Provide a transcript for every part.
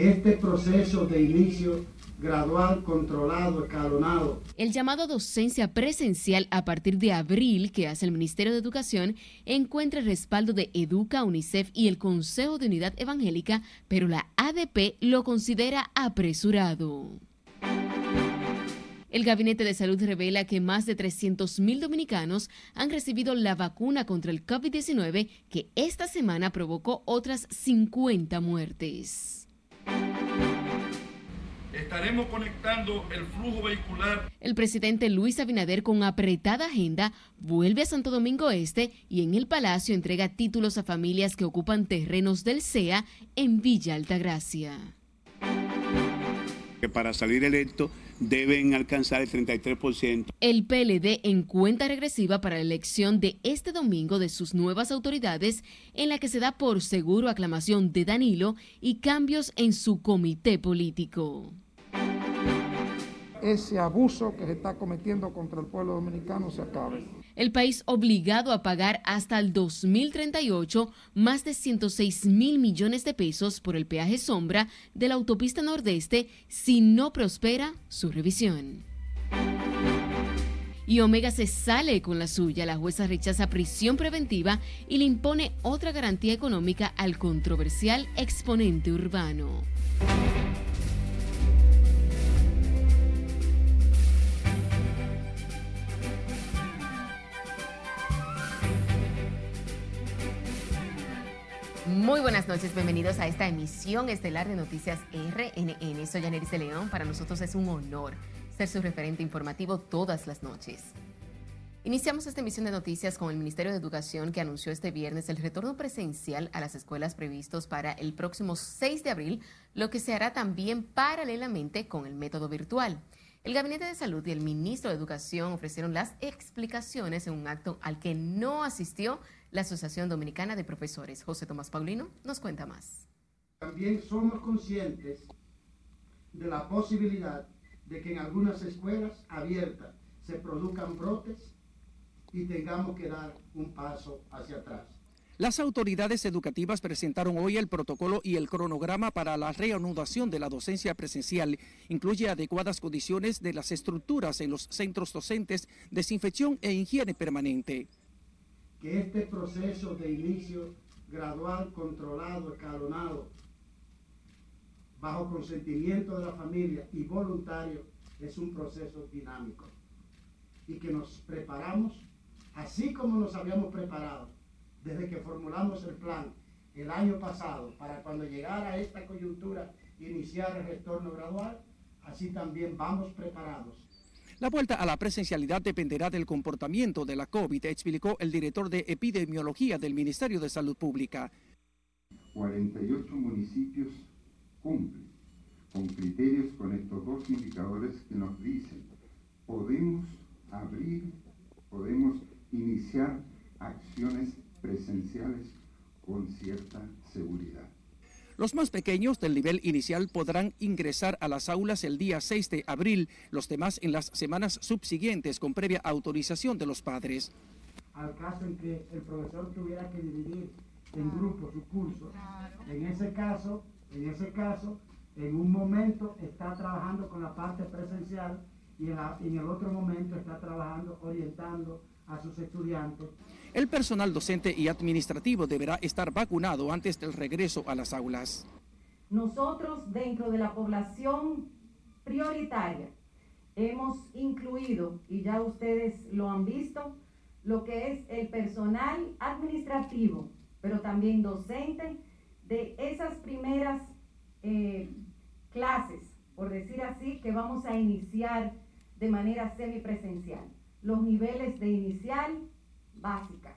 este proceso de inicio gradual, controlado, escalonado. El llamado docencia presencial a partir de abril que hace el Ministerio de Educación encuentra el respaldo de Educa, UNICEF y el Consejo de Unidad Evangélica, pero la ADP lo considera apresurado. El Gabinete de Salud revela que más de 300.000 dominicanos han recibido la vacuna contra el COVID-19 que esta semana provocó otras 50 muertes. Estaremos conectando el flujo vehicular. El presidente Luis Abinader, con apretada agenda, vuelve a Santo Domingo Este y en el Palacio entrega títulos a familias que ocupan terrenos del CEA en Villa Altagracia. Que para salir electo deben alcanzar el 33%. El PLD en cuenta regresiva para la elección de este domingo de sus nuevas autoridades, en la que se da por seguro aclamación de Danilo y cambios en su comité político ese abuso que se está cometiendo contra el pueblo dominicano se acabe. El país obligado a pagar hasta el 2038 más de 106 mil millones de pesos por el peaje sombra de la autopista nordeste si no prospera su revisión. Y Omega se sale con la suya. La jueza rechaza prisión preventiva y le impone otra garantía económica al controversial exponente urbano. Muy buenas noches, bienvenidos a esta emisión estelar de Noticias RNN. Soy Yaneris de León, para nosotros es un honor ser su referente informativo todas las noches. Iniciamos esta emisión de noticias con el Ministerio de Educación que anunció este viernes el retorno presencial a las escuelas previstos para el próximo 6 de abril, lo que se hará también paralelamente con el método virtual. El Gabinete de Salud y el Ministro de Educación ofrecieron las explicaciones en un acto al que no asistió la Asociación Dominicana de Profesores. José Tomás Paulino nos cuenta más. También somos conscientes de la posibilidad de que en algunas escuelas abiertas se produzcan brotes y tengamos que dar un paso hacia atrás. Las autoridades educativas presentaron hoy el protocolo y el cronograma para la reanudación de la docencia presencial. Incluye adecuadas condiciones de las estructuras en los centros docentes, desinfección e higiene permanente que este proceso de inicio gradual, controlado, escalonado, bajo consentimiento de la familia y voluntario, es un proceso dinámico. Y que nos preparamos, así como nos habíamos preparado desde que formulamos el plan el año pasado, para cuando llegara esta coyuntura iniciar el retorno gradual, así también vamos preparados la vuelta a la presencialidad dependerá del comportamiento de la COVID, explicó el director de epidemiología del Ministerio de Salud Pública. 48 municipios cumplen con criterios con estos dos indicadores que nos dicen podemos abrir, podemos iniciar acciones presenciales con cierta seguridad. Los más pequeños del nivel inicial podrán ingresar a las aulas el día 6 de abril, los demás en las semanas subsiguientes con previa autorización de los padres. Al caso en que el profesor tuviera que dividir en grupos su curso, en ese caso, en ese caso, en un momento está trabajando con la parte presencial y en, en el otro momento está trabajando orientando a sus estudiantes el personal docente y administrativo deberá estar vacunado antes del regreso a las aulas. Nosotros, dentro de la población prioritaria, hemos incluido, y ya ustedes lo han visto, lo que es el personal administrativo, pero también docente de esas primeras eh, clases, por decir así, que vamos a iniciar de manera semipresencial. Los niveles de inicial, básica.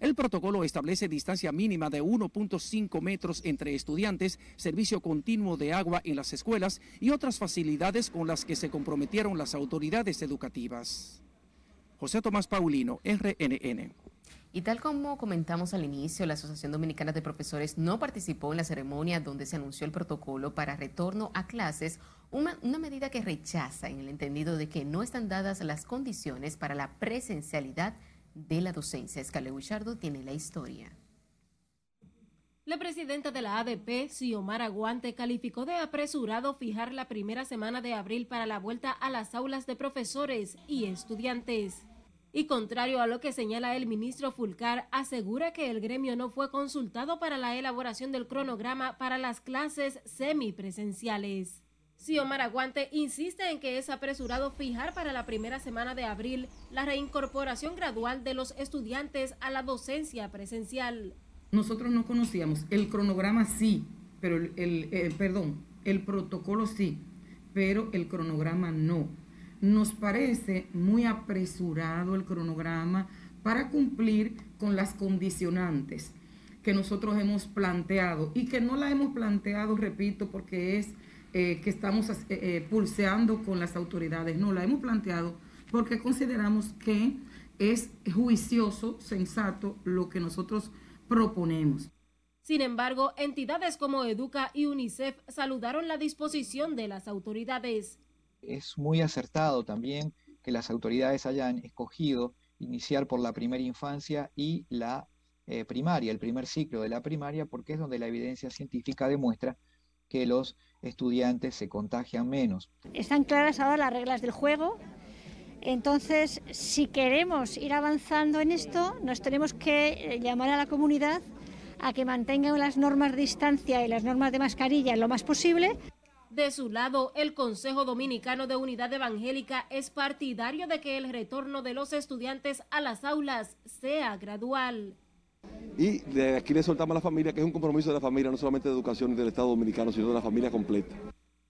El protocolo establece distancia mínima de 1.5 metros entre estudiantes, servicio continuo de agua en las escuelas y otras facilidades con las que se comprometieron las autoridades educativas. José Tomás Paulino, RNN. Y tal como comentamos al inicio, la Asociación Dominicana de Profesores no participó en la ceremonia donde se anunció el protocolo para retorno a clases, una, una, medida que rechaza en el entendido de que no están dadas las condiciones para la presencialidad de la docencia. Escale Huichardo tiene la historia. La presidenta de la ADP, Xiomara Guante, calificó de apresurado fijar la primera semana de abril para la vuelta a las aulas de profesores y estudiantes. Y contrario a lo que señala el ministro Fulcar, asegura que el gremio no fue consultado para la elaboración del cronograma para las clases semipresenciales. Xiomara Guante insiste en que es apresurado fijar para la primera semana de abril la reincorporación gradual de los estudiantes a la docencia presencial nosotros no conocíamos. El cronograma sí, pero el, perdón, el protocolo sí, pero el cronograma no. Nos parece muy apresurado el cronograma para cumplir con las condicionantes que nosotros hemos planteado y que no la hemos planteado, repito, porque es eh, que estamos eh, eh, pulseando con las autoridades. No, la hemos planteado porque consideramos que es juicioso, sensato lo que nosotros proponemos. Sin embargo, entidades como Educa y UNICEF saludaron la disposición de las autoridades. Es muy acertado también que las autoridades hayan escogido iniciar por la primera infancia y la eh, primaria, el primer ciclo de la primaria, porque es donde la evidencia científica demuestra que los estudiantes se contagian menos. Están claras ahora las reglas del juego, entonces, si queremos ir avanzando en esto, nos tenemos que eh, llamar a la comunidad a que mantengan las normas de distancia y las normas de mascarilla lo más posible. De su lado, el Consejo Dominicano de Unidad Evangélica es partidario de que el retorno de los estudiantes a las aulas sea gradual. Y de aquí le soltamos a la familia, que es un compromiso de la familia, no solamente de educación del Estado Dominicano, sino de la familia completa.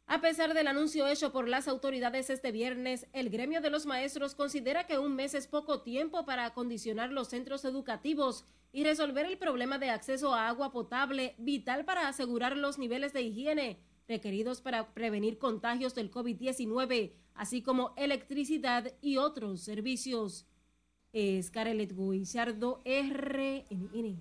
A pesar del anuncio hecho por las autoridades este viernes, el gremio de los maestros considera que un mes es poco tiempo para acondicionar los centros educativos y resolver el problema de acceso a agua potable, vital para asegurar los niveles de higiene requeridos para prevenir contagios del COVID-19, así como electricidad y otros servicios. Es Carelet Guillardo, RNN.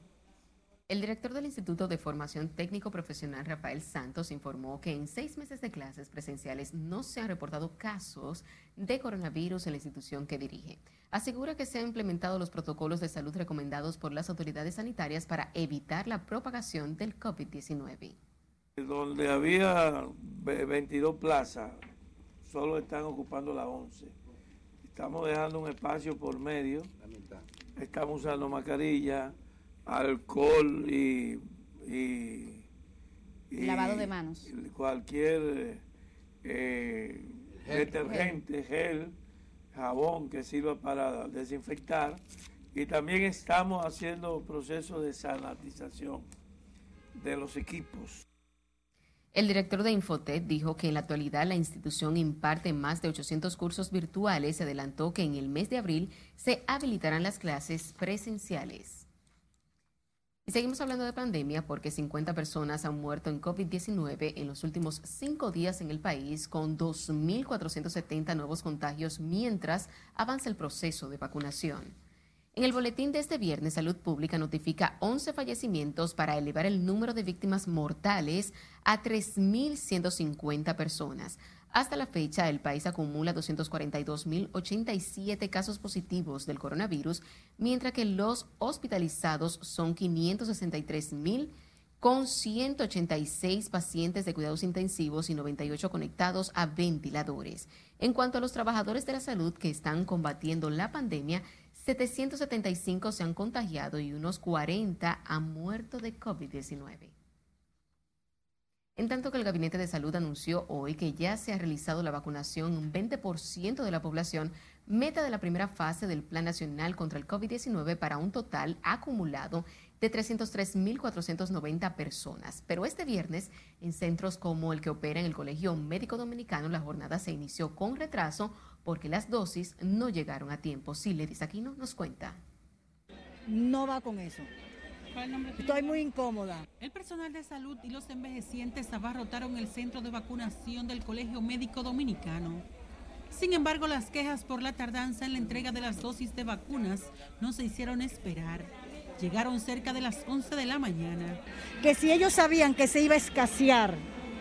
El director del Instituto de Formación Técnico Profesional, Rafael Santos, informó que en seis meses de clases presenciales no se han reportado casos de coronavirus en la institución que dirige. Asegura que se han implementado los protocolos de salud recomendados por las autoridades sanitarias para evitar la propagación del COVID-19. Donde había 22 plazas, solo están ocupando las 11. Estamos dejando un espacio por medio. Estamos usando mascarilla alcohol y, lavado de manos. Cualquier eh, detergente, gel, jabón que sirva para desinfectar. Y también estamos haciendo procesos de sanitización de los equipos. El director de Infotet dijo que en la actualidad la institución imparte más de 800 cursos virtuales y adelantó que en el mes de abril se habilitarán las clases presenciales. Y seguimos hablando de pandemia porque 50 personas han muerto en COVID-19 en los últimos cinco días en el país, con 2.470 nuevos contagios mientras avanza el proceso de vacunación. En el boletín de este viernes, Salud Pública notifica 11 fallecimientos para elevar el número de víctimas mortales a 3.150 personas. Hasta la fecha, el país acumula 242.087 casos positivos del coronavirus, mientras que los hospitalizados son 563.000 con 186 pacientes de cuidados intensivos y 98 conectados a ventiladores. En cuanto a los trabajadores de la salud que están combatiendo la pandemia, 775 se han contagiado y unos 40 han muerto de COVID-19. En tanto que el Gabinete de Salud anunció hoy que ya se ha realizado la vacunación un 20% de la población, meta de la primera fase del Plan Nacional contra el COVID-19 para un total acumulado de 303.490 personas. Pero este viernes, en centros como el que opera en el Colegio Médico Dominicano, la jornada se inició con retraso porque las dosis no llegaron a tiempo. Sí, Ledis Aquino nos cuenta. No va con eso. Estoy muy incómoda. El personal de salud y los envejecientes abarrotaron el centro de vacunación del Colegio Médico Dominicano. Sin embargo, las quejas por la tardanza en la entrega de las dosis de vacunas no se hicieron esperar. Llegaron cerca de las 11 de la mañana. Que si ellos sabían que se iba a escasear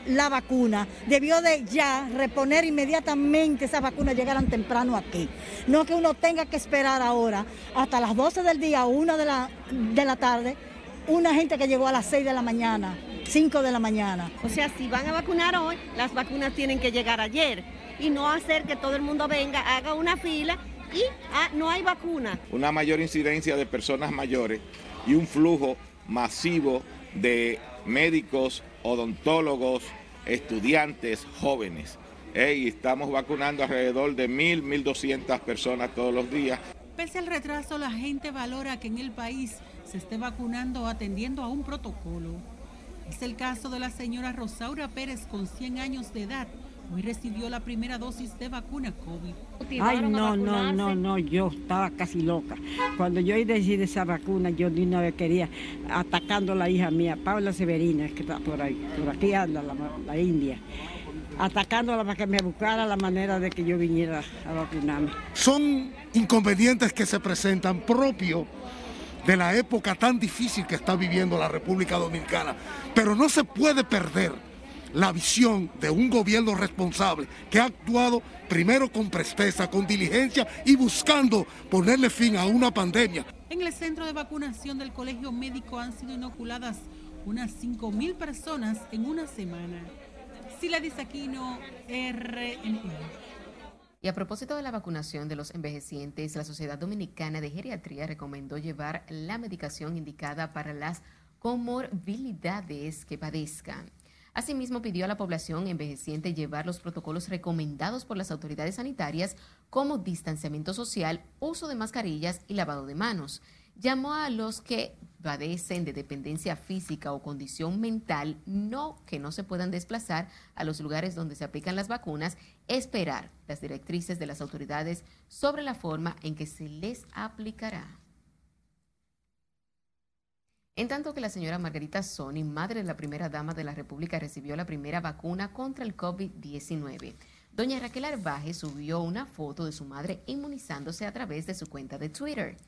la vacuna, debió de ya reponer inmediatamente esas vacunas llegaran temprano aquí. No que uno tenga que esperar ahora hasta las 12 del día o 1 de la, de la tarde una gente que llegó a las 6 de la mañana, 5 de la mañana. O sea, si van a vacunar hoy, las vacunas tienen que llegar ayer y no hacer que todo el mundo venga, haga una fila y ah, no hay vacuna. Una mayor incidencia de personas mayores y un flujo masivo de médicos, odontólogos, estudiantes, jóvenes. y estamos vacunando alrededor de 1.000, 1.200 personas todos los días. Pese al retraso, la gente valora que en el país se esté vacunando atendiendo a un protocolo. Es el caso de la señora Rosaura Pérez con 100 años de edad, Hoy recibió la primera dosis de vacuna COVID. Ay, no, no, no, no, yo estaba casi loca. Cuando yo decidí esa vacuna, yo ni una vez quería, atacando a la hija mía, Paula Severina, que está por ahí, por aquí anda la, India, atacándola para que me buscara la manera de que yo viniera a vacunarme. Son inconvenientes que se presentan propios de la época tan difícil que está viviendo la República Dominicana, pero no se puede perder la visión de un gobierno responsable que ha actuado primero con presteza, con diligencia y buscando ponerle fin a una pandemia. En el centro de vacunación del Colegio Médico han sido inoculadas unas 5 mil personas en una semana. Sila Aquino, RNN. Y a propósito de la vacunación de los envejecientes, la Sociedad Dominicana de Geriatría recomendó llevar la medicación indicada para las comorbilidades que padezcan. Asimismo, pidió a la población envejeciente llevar los protocolos recomendados por las autoridades sanitarias como distanciamiento social, uso de mascarillas y lavado de manos. Llamó a los que padecen de dependencia física o condición mental no que no se puedan desplazar a los lugares donde se aplican las vacunas, esperar las directrices de las autoridades sobre la forma en que se les aplicará. En tanto que la señora Margarita Sony, madre de la primera dama de la República, recibió la primera vacuna contra el COVID-19. Doña Raquel Arbaje subió una foto de su madre inmunizándose a través de su cuenta de Twitter.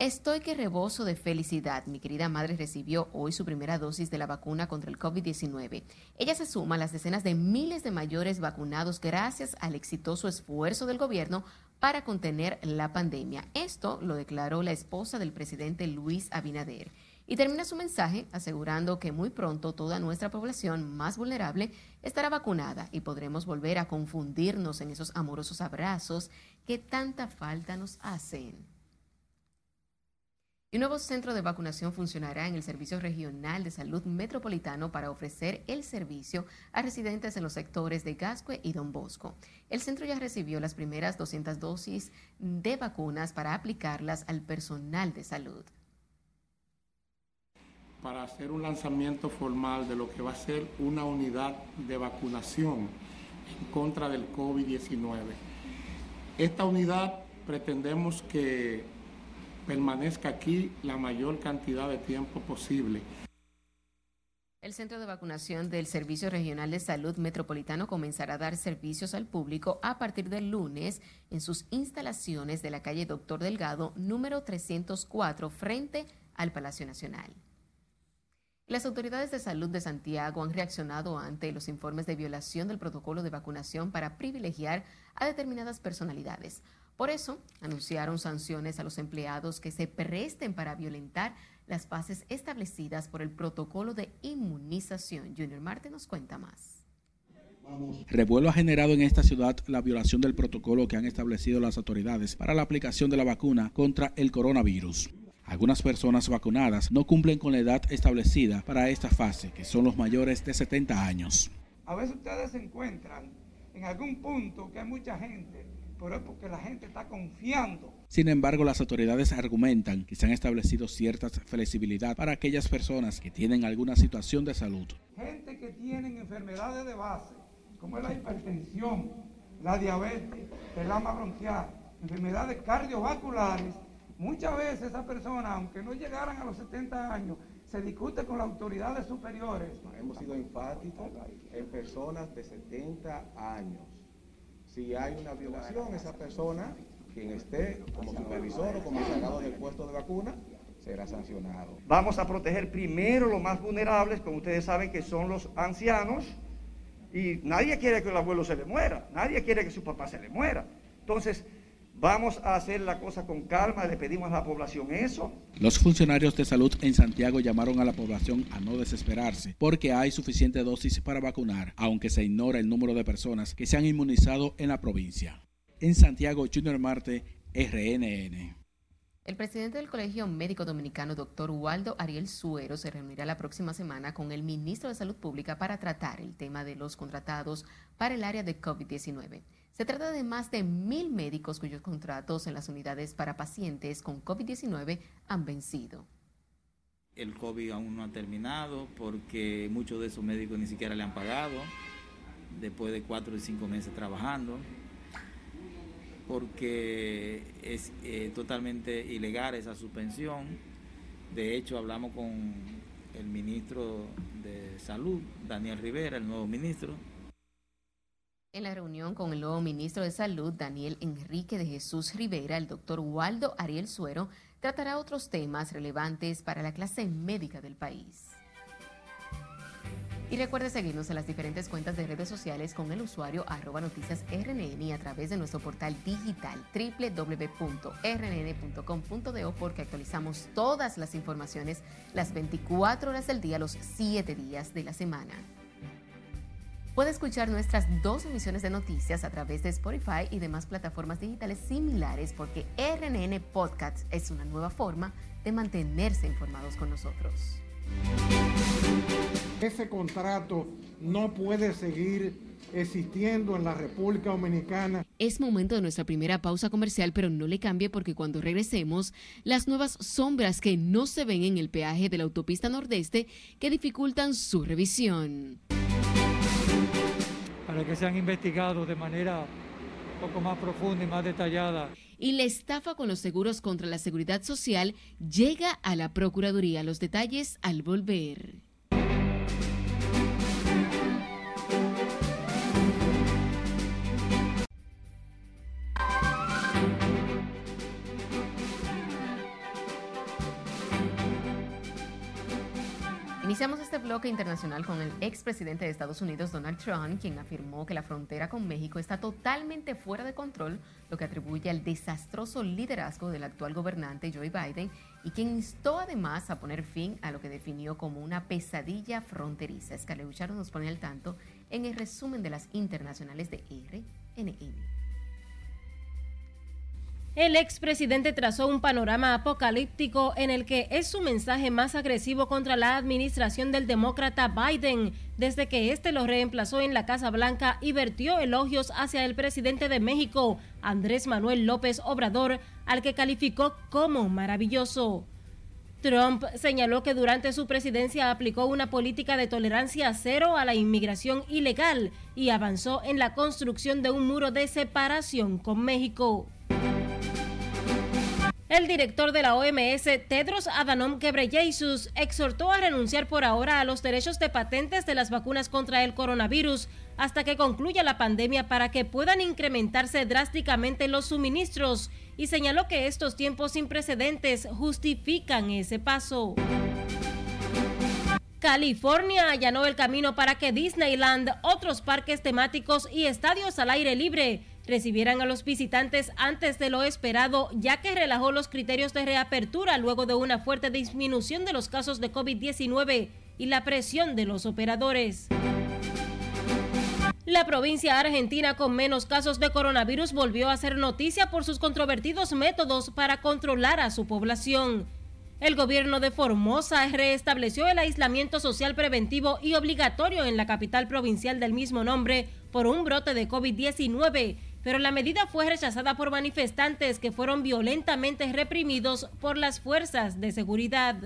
Estoy que rebozo de felicidad. Mi querida madre recibió hoy su primera dosis de la vacuna contra el COVID-19. Ella se suma a las decenas de miles de mayores vacunados gracias al exitoso esfuerzo del gobierno para contener la pandemia. Esto lo declaró la esposa del presidente Luis Abinader. Y termina su mensaje asegurando que muy pronto toda nuestra población más vulnerable estará vacunada y podremos volver a confundirnos en esos amorosos abrazos que tanta falta nos hacen. Un nuevo centro de vacunación funcionará en el Servicio Regional de Salud Metropolitano para ofrecer el servicio a residentes en los sectores de Gascue y Don Bosco. El centro ya recibió las primeras 200 dosis de vacunas para aplicarlas al personal de salud para hacer un lanzamiento formal de lo que va a ser una unidad de vacunación en contra del COVID-19. Esta unidad pretendemos que permanezca aquí la mayor cantidad de tiempo posible. El centro de vacunación del Servicio Regional de Salud Metropolitano comenzará a dar servicios al público a partir del lunes en sus instalaciones de la calle Doctor Delgado, número 304, frente al Palacio Nacional. Las autoridades de salud de Santiago han reaccionado ante los informes de violación del protocolo de vacunación para privilegiar a determinadas personalidades. Por eso, anunciaron sanciones a los empleados que se presten para violentar las bases establecidas por el protocolo de inmunización. Junior Marte nos cuenta más. Revuelo ha generado en esta ciudad la violación del protocolo que han establecido las autoridades para la aplicación de la vacuna contra el coronavirus. Algunas personas vacunadas no cumplen con la edad establecida para esta fase, que son los mayores de 70 años. A veces ustedes se encuentran en algún punto que hay mucha gente, pero es porque la gente está confiando. Sin embargo, las autoridades argumentan que se han establecido ciertas flexibilidad para aquellas personas que tienen alguna situación de salud. Gente que tienen enfermedades de base, como es la hipertensión, la diabetes, el ama bronquial, enfermedades cardiovasculares Muchas veces esas personas, aunque no llegaran a los 70 años, se discute con las autoridades superiores. Hemos sido enfáticos en personas de 70 años. Si hay una violación, esa persona, quien esté como supervisor o como encargado del puesto de vacuna, será sancionado. Vamos a proteger primero los más vulnerables, como ustedes saben que son los ancianos, y nadie quiere que el abuelo se le muera, nadie quiere que su papá se le muera. Entonces, Vamos a hacer la cosa con calma, le pedimos a la población eso. Los funcionarios de salud en Santiago llamaron a la población a no desesperarse porque hay suficiente dosis para vacunar, aunque se ignora el número de personas que se han inmunizado en la provincia. En Santiago, Junior Marte, RNN. El presidente del Colegio Médico Dominicano, doctor Waldo Ariel Suero, se reunirá la próxima semana con el ministro de Salud Pública para tratar el tema de los contratados para el área de COVID-19. Se trata de más de mil médicos cuyos contratos en las unidades para pacientes con COVID-19 han vencido. El COVID aún no ha terminado porque muchos de esos médicos ni siquiera le han pagado después de cuatro o cinco meses trabajando porque es eh, totalmente ilegal esa suspensión. De hecho, hablamos con el ministro de Salud, Daniel Rivera, el nuevo ministro, en la reunión con el nuevo ministro de Salud, Daniel Enrique de Jesús Rivera, el doctor Waldo Ariel Suero tratará otros temas relevantes para la clase médica del país. Y recuerde seguirnos en las diferentes cuentas de redes sociales con el usuario arroba noticias RNN y a través de nuestro portal digital www.rnn.com.do porque actualizamos todas las informaciones las 24 horas del día, los 7 días de la semana. Puede escuchar nuestras dos emisiones de noticias a través de Spotify y demás plataformas digitales similares porque RNN Podcast es una nueva forma de mantenerse informados con nosotros. Ese contrato no puede seguir existiendo en la República Dominicana. Es momento de nuestra primera pausa comercial, pero no le cambie porque cuando regresemos, las nuevas sombras que no se ven en el peaje de la autopista nordeste que dificultan su revisión para que sean investigados de manera un poco más profunda y más detallada. Y la estafa con los seguros contra la seguridad social llega a la Procuraduría. Los detalles al volver. Iniciamos este bloque internacional con el expresidente de Estados Unidos, Donald Trump, quien afirmó que la frontera con México está totalmente fuera de control, lo que atribuye al desastroso liderazgo del actual gobernante Joe Biden y quien instó además a poner fin a lo que definió como una pesadilla fronteriza. Escaleucharo nos pone al tanto en el resumen de las internacionales de RNN. El expresidente trazó un panorama apocalíptico en el que es su mensaje más agresivo contra la administración del demócrata Biden desde que éste lo reemplazó en la Casa Blanca y vertió elogios hacia el presidente de México, Andrés Manuel López Obrador, al que calificó como maravilloso. Trump señaló que durante su presidencia aplicó una política de tolerancia cero a la inmigración ilegal y avanzó en la construcción de un muro de separación con México. El director de la OMS, Tedros Adhanom Ghebreyesus, exhortó a renunciar por ahora a los derechos de patentes de las vacunas contra el coronavirus hasta que concluya la pandemia para que puedan incrementarse drásticamente los suministros y señaló que estos tiempos sin precedentes justifican ese paso. California allanó el camino para que Disneyland, otros parques temáticos y estadios al aire libre recibieran a los visitantes antes de lo esperado, ya que relajó los criterios de reapertura luego de una fuerte disminución de los casos de COVID-19 y la presión de los operadores. La provincia argentina con menos casos de coronavirus volvió a ser noticia por sus controvertidos métodos para controlar a su población. El gobierno de Formosa restableció el aislamiento social preventivo y obligatorio en la capital provincial del mismo nombre por un brote de COVID-19 pero la medida fue rechazada por manifestantes que fueron violentamente reprimidos por las fuerzas de seguridad.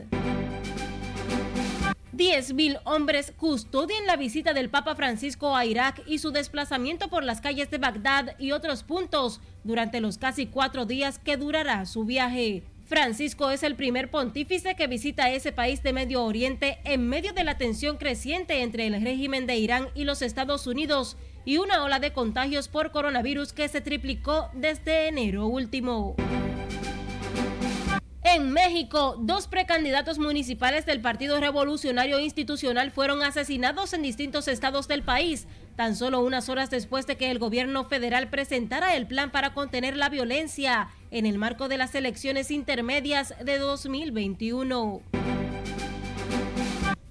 10.000 hombres custodian la visita del Papa Francisco a Irak y su desplazamiento por las calles de Bagdad y otros puntos durante los casi cuatro días que durará su viaje. Francisco es el primer pontífice que visita ese país de Medio Oriente en medio de la tensión creciente entre el régimen de Irán y los Estados Unidos y una ola de contagios por coronavirus que se triplicó desde enero último. En México, dos precandidatos municipales del Partido Revolucionario Institucional fueron asesinados en distintos estados del país, tan solo unas horas después de que el gobierno federal presentara el plan para contener la violencia en el marco de las elecciones intermedias de 2021.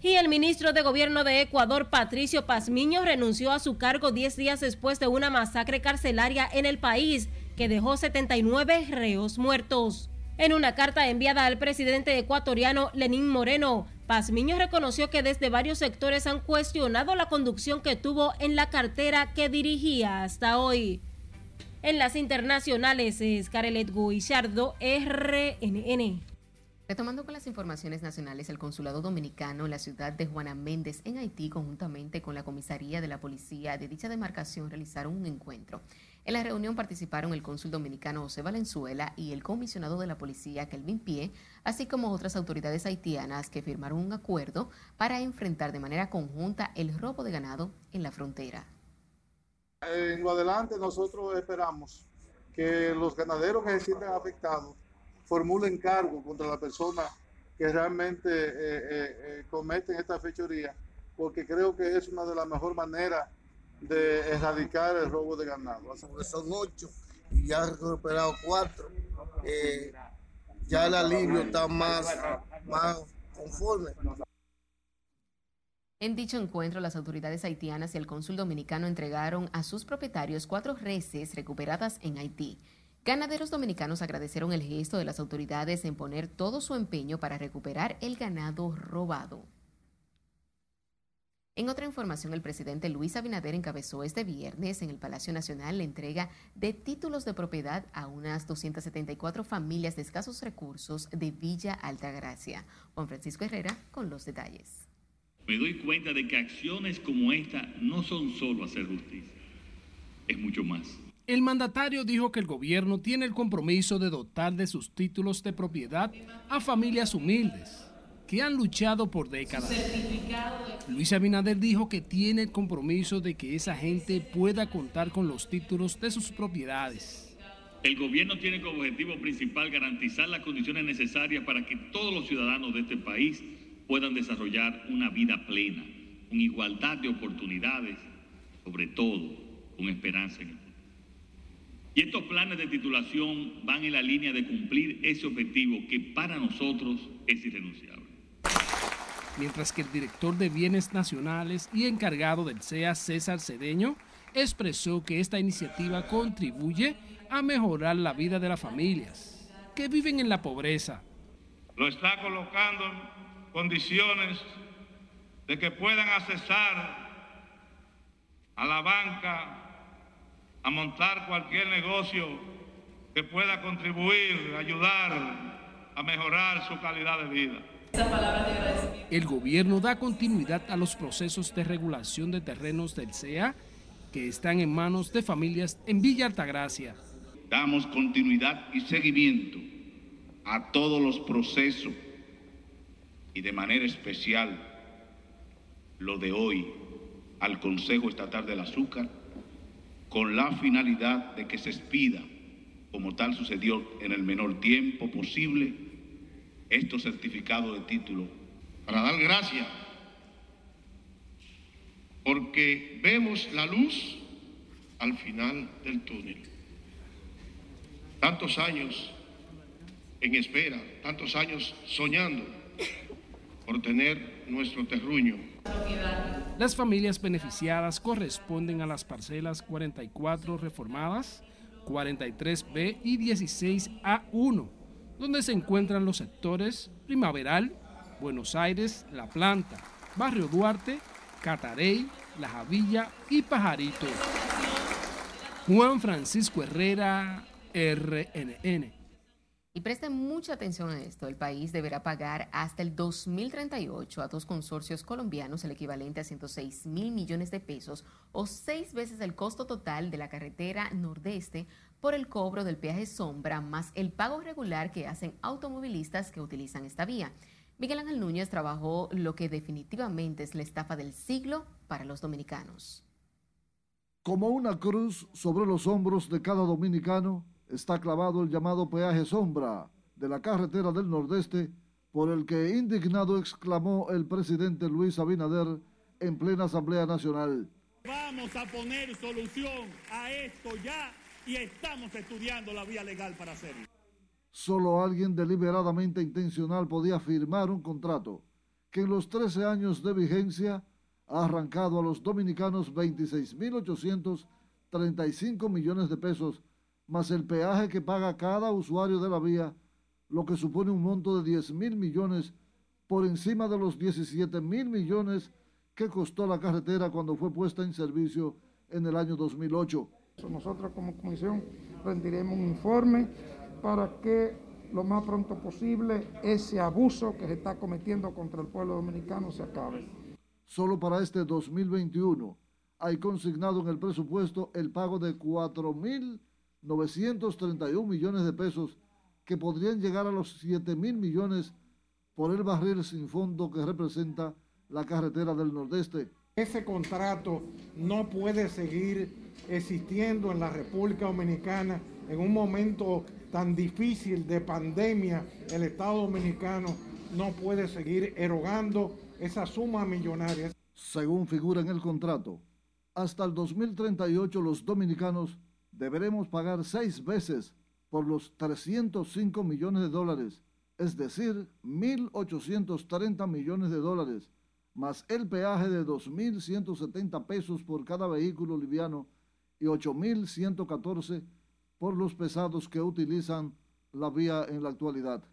Y el ministro de Gobierno de Ecuador, Patricio Pazmiño, renunció a su cargo 10 días después de una masacre carcelaria en el país que dejó 79 reos muertos. En una carta enviada al presidente ecuatoriano Lenín Moreno, Pazmiño reconoció que desde varios sectores han cuestionado la conducción que tuvo en la cartera que dirigía hasta hoy. En las internacionales es Carelet Guillardo, RNN. Retomando con las informaciones nacionales, el Consulado Dominicano en la ciudad de Juana Méndez, en Haití, conjuntamente con la comisaría de la policía de dicha demarcación, realizaron un encuentro. En la reunión participaron el cónsul dominicano José Valenzuela y el comisionado de la policía Kelvin Pie, así como otras autoridades haitianas que firmaron un acuerdo para enfrentar de manera conjunta el robo de ganado en la frontera. En lo adelante nosotros esperamos que los ganaderos que se sientan afectados formulen cargo contra la persona que realmente eh, eh, eh, cometen esta fechoría, porque creo que es una de las mejores maneras de erradicar el robo de ganado. Son ocho y ya han recuperado cuatro. ya el alivio está más, más conforme. En dicho encuentro, las autoridades haitianas y el cónsul dominicano entregaron a sus propietarios cuatro reses recuperadas en Haití. Ganaderos dominicanos agradecieron el gesto de las autoridades en poner todo su empeño para recuperar el ganado robado. En otra información, el presidente Luis Abinader encabezó este viernes en el Palacio Nacional la entrega de títulos de propiedad a unas 274 familias de escasos recursos de Villa Altagracia. Juan Francisco Herrera con los detalles. Me doy cuenta de que acciones como esta no son solo hacer justicia, es mucho más. El mandatario dijo que el gobierno tiene el compromiso de dotar de sus títulos de propiedad a familias humildes que han luchado por décadas. Luis Abinader dijo que tiene el compromiso de que esa gente pueda contar con los títulos de sus propiedades. El gobierno tiene como objetivo principal garantizar las condiciones necesarias para que todos los ciudadanos de este país puedan desarrollar una vida plena, con igualdad de oportunidades, sobre todo con esperanza en el y estos planes de titulación van en la línea de cumplir ese objetivo que para nosotros es irrenunciable. Mientras que el director de Bienes Nacionales y encargado del CEA, César Cedeño, expresó que esta iniciativa contribuye a mejorar la vida de las familias que viven en la pobreza. Lo está colocando en condiciones de que puedan accesar a la banca a montar cualquier negocio que pueda contribuir, ayudar a mejorar su calidad de vida. El gobierno da continuidad a los procesos de regulación de terrenos del CEA que están en manos de familias en Villa Altagracia. Damos continuidad y seguimiento a todos los procesos y de manera especial lo de hoy al Consejo Estatal del Azúcar con la finalidad de que se expida, como tal sucedió en el menor tiempo posible, estos certificados de título, para dar gracias, porque vemos la luz al final del túnel. Tantos años en espera, tantos años soñando por tener nuestro terruño las familias beneficiadas corresponden a las parcelas 44 reformadas, 43B y 16A1, donde se encuentran los sectores Primaveral, Buenos Aires, La Planta, Barrio Duarte, Catarey, La Javilla y Pajarito. Juan Francisco Herrera, RNN. Y presten mucha atención a esto. El país deberá pagar hasta el 2038 a dos consorcios colombianos el equivalente a 106 mil millones de pesos o seis veces el costo total de la carretera nordeste por el cobro del peaje sombra más el pago regular que hacen automovilistas que utilizan esta vía. Miguel Ángel Núñez trabajó lo que definitivamente es la estafa del siglo para los dominicanos. Como una cruz sobre los hombros de cada dominicano, está clavado el llamado peaje sombra de la carretera del Nordeste, por el que indignado exclamó el presidente Luis Abinader en plena Asamblea Nacional. Vamos a poner solución a esto ya y estamos estudiando la vía legal para hacerlo. Solo alguien deliberadamente intencional podía firmar un contrato que en los 13 años de vigencia ha arrancado a los dominicanos 26.835 millones de pesos, más el peaje que paga cada usuario de la vía, lo que supone un monto de 10 mil millones por encima de los 17 mil millones que costó la carretera cuando fue puesta en servicio en el año 2008. Nosotros como comisión rendiremos un informe para que lo más pronto posible ese abuso que se está cometiendo contra el pueblo dominicano se acabe. Solo para este 2021 hay consignado en el presupuesto el pago de 4.931 millones de pesos que podrían llegar a los 7.000 millones por el barril sin fondo que representa la carretera del Nordeste. Ese contrato no puede seguir existiendo en la República Dominicana en un momento tan difícil de pandemia. El Estado Dominicano no puede seguir erogando esa suma millonaria. Según figura en el contrato, hasta el 2038 los dominicanos deberemos pagar seis veces por los 305 millones de dólares, es decir, 1.830 millones de dólares, más el peaje de 2.170 pesos por cada vehículo liviano y 8.114 por los pesados que utilizan la vía en la actualidad.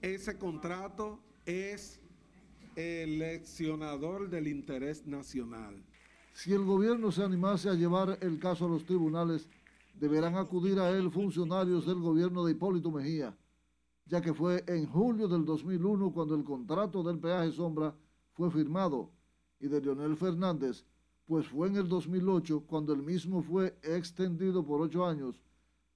Ese contrato es el leccionador del interés nacional. Si el gobierno se animase a llevar el caso a los tribunales, deberán acudir a él funcionarios del gobierno de Hipólito Mejía, ya que fue en julio del 2001 cuando el contrato del peaje sombra fue firmado, y de Leonel Fernández, pues fue en el 2008 cuando el mismo fue extendido por ocho años,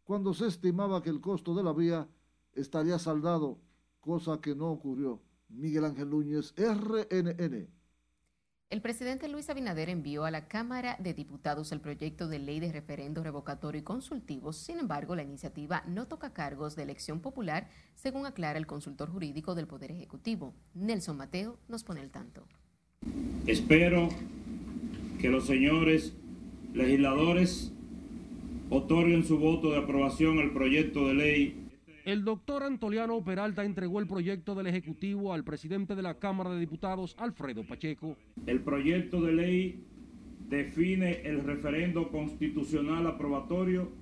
cuando se estimaba que el costo de la vía estaría saldado, cosa que no ocurrió. Miguel Ángel Núñez, RNN. El presidente Luis Abinader envió a la Cámara de Diputados el proyecto de ley de referendo revocatorio y consultivo. Sin embargo, la iniciativa no toca cargos de elección popular, según aclara el consultor jurídico del Poder Ejecutivo. Nelson Mateo nos pone el tanto. Espero que los señores legisladores otorguen su voto de aprobación al proyecto de ley el doctor Antoliano Peralta entregó el proyecto del Ejecutivo al presidente de la Cámara de Diputados, Alfredo Pacheco. El proyecto de ley define el referendo constitucional aprobatorio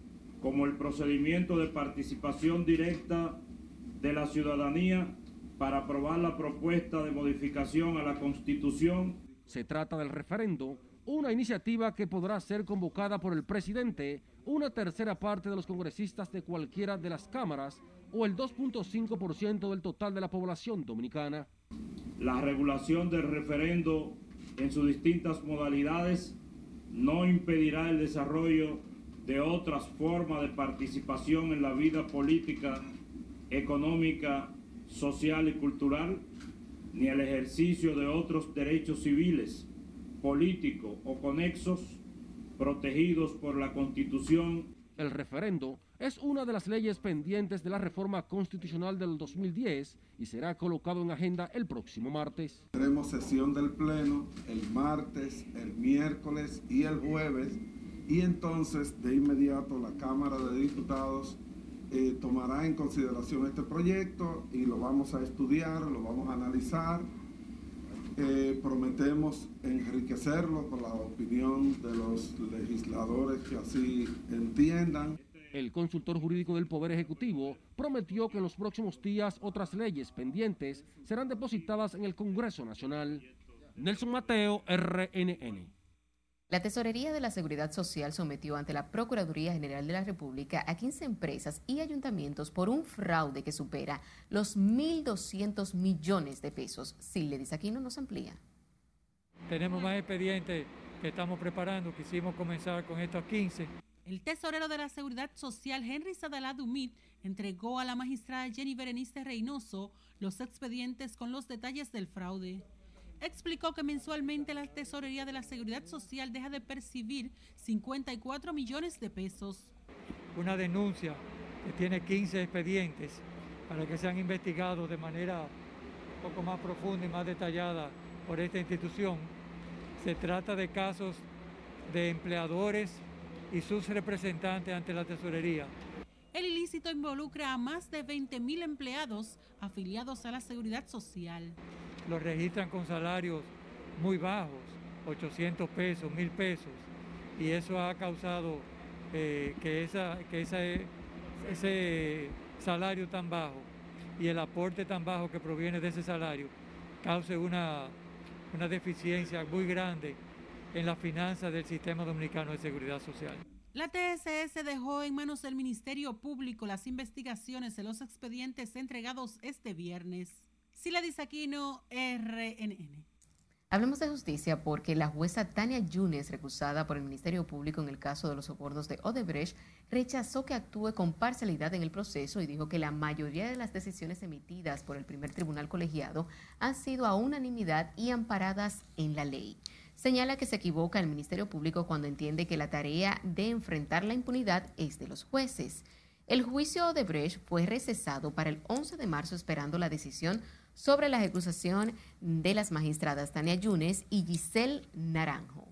como el procedimiento de participación directa de la ciudadanía para aprobar la propuesta de modificación a la Constitución. Se trata del referendo, una iniciativa que podrá ser convocada por el presidente, una tercera parte de los congresistas de cualquiera de las cámaras o el 2.5% del total de la población dominicana. La regulación del referendo en sus distintas modalidades no impedirá el desarrollo de otras formas de participación en la vida política, económica, social y cultural, ni el ejercicio de otros derechos civiles, políticos o conexos protegidos por la Constitución. El referendo es una de las leyes pendientes de la reforma constitucional del 2010 y será colocado en agenda el próximo martes. Tenemos sesión del Pleno el martes, el miércoles y el jueves y entonces de inmediato la Cámara de Diputados eh, tomará en consideración este proyecto y lo vamos a estudiar, lo vamos a analizar. Eh, prometemos enriquecerlo con la opinión de los legisladores que así entiendan. El consultor jurídico del Poder Ejecutivo prometió que en los próximos días otras leyes pendientes serán depositadas en el Congreso Nacional. Nelson Mateo, RNN. La Tesorería de la Seguridad Social sometió ante la Procuraduría General de la República a 15 empresas y ayuntamientos por un fraude que supera los 1.200 millones de pesos. aquí no nos amplía. Tenemos más expedientes que estamos preparando. Quisimos comenzar con estos 15 el tesorero de la Seguridad Social, Henry Sadalá Dumit, entregó a la magistrada Jenny Berenice Reynoso los expedientes con los detalles del fraude. Explicó que mensualmente la Tesorería de la Seguridad Social deja de percibir 54 millones de pesos. Una denuncia que tiene 15 expedientes para que sean investigados de manera un poco más profunda y más detallada por esta institución. Se trata de casos de empleadores y sus representantes ante la tesorería. El ilícito involucra a más de 20.000 empleados afiliados a la seguridad social. Los registran con salarios muy bajos, 800 pesos, 1000 pesos, y eso ha causado eh, que, esa, que ese salario tan bajo y el aporte tan bajo que proviene de ese salario cause una, una deficiencia muy grande en la finanza del sistema dominicano de seguridad social. La TSS dejó en manos del Ministerio Público las investigaciones de los expedientes entregados este viernes. Sila Disaquino, RNN. Hablemos de justicia porque la jueza Tania Yunes, recusada por el Ministerio Público en el caso de los sobornos de Odebrecht, rechazó que actúe con parcialidad en el proceso y dijo que la mayoría de las decisiones emitidas por el primer tribunal colegiado han sido a unanimidad y amparadas en la ley. Señala que se equivoca el Ministerio Público cuando entiende que la tarea de enfrentar la impunidad es de los jueces. El juicio Odebrecht fue recesado para el 11 de marzo esperando la decisión sobre la ejecución de las magistradas Tania Yunes y Giselle Naranjo.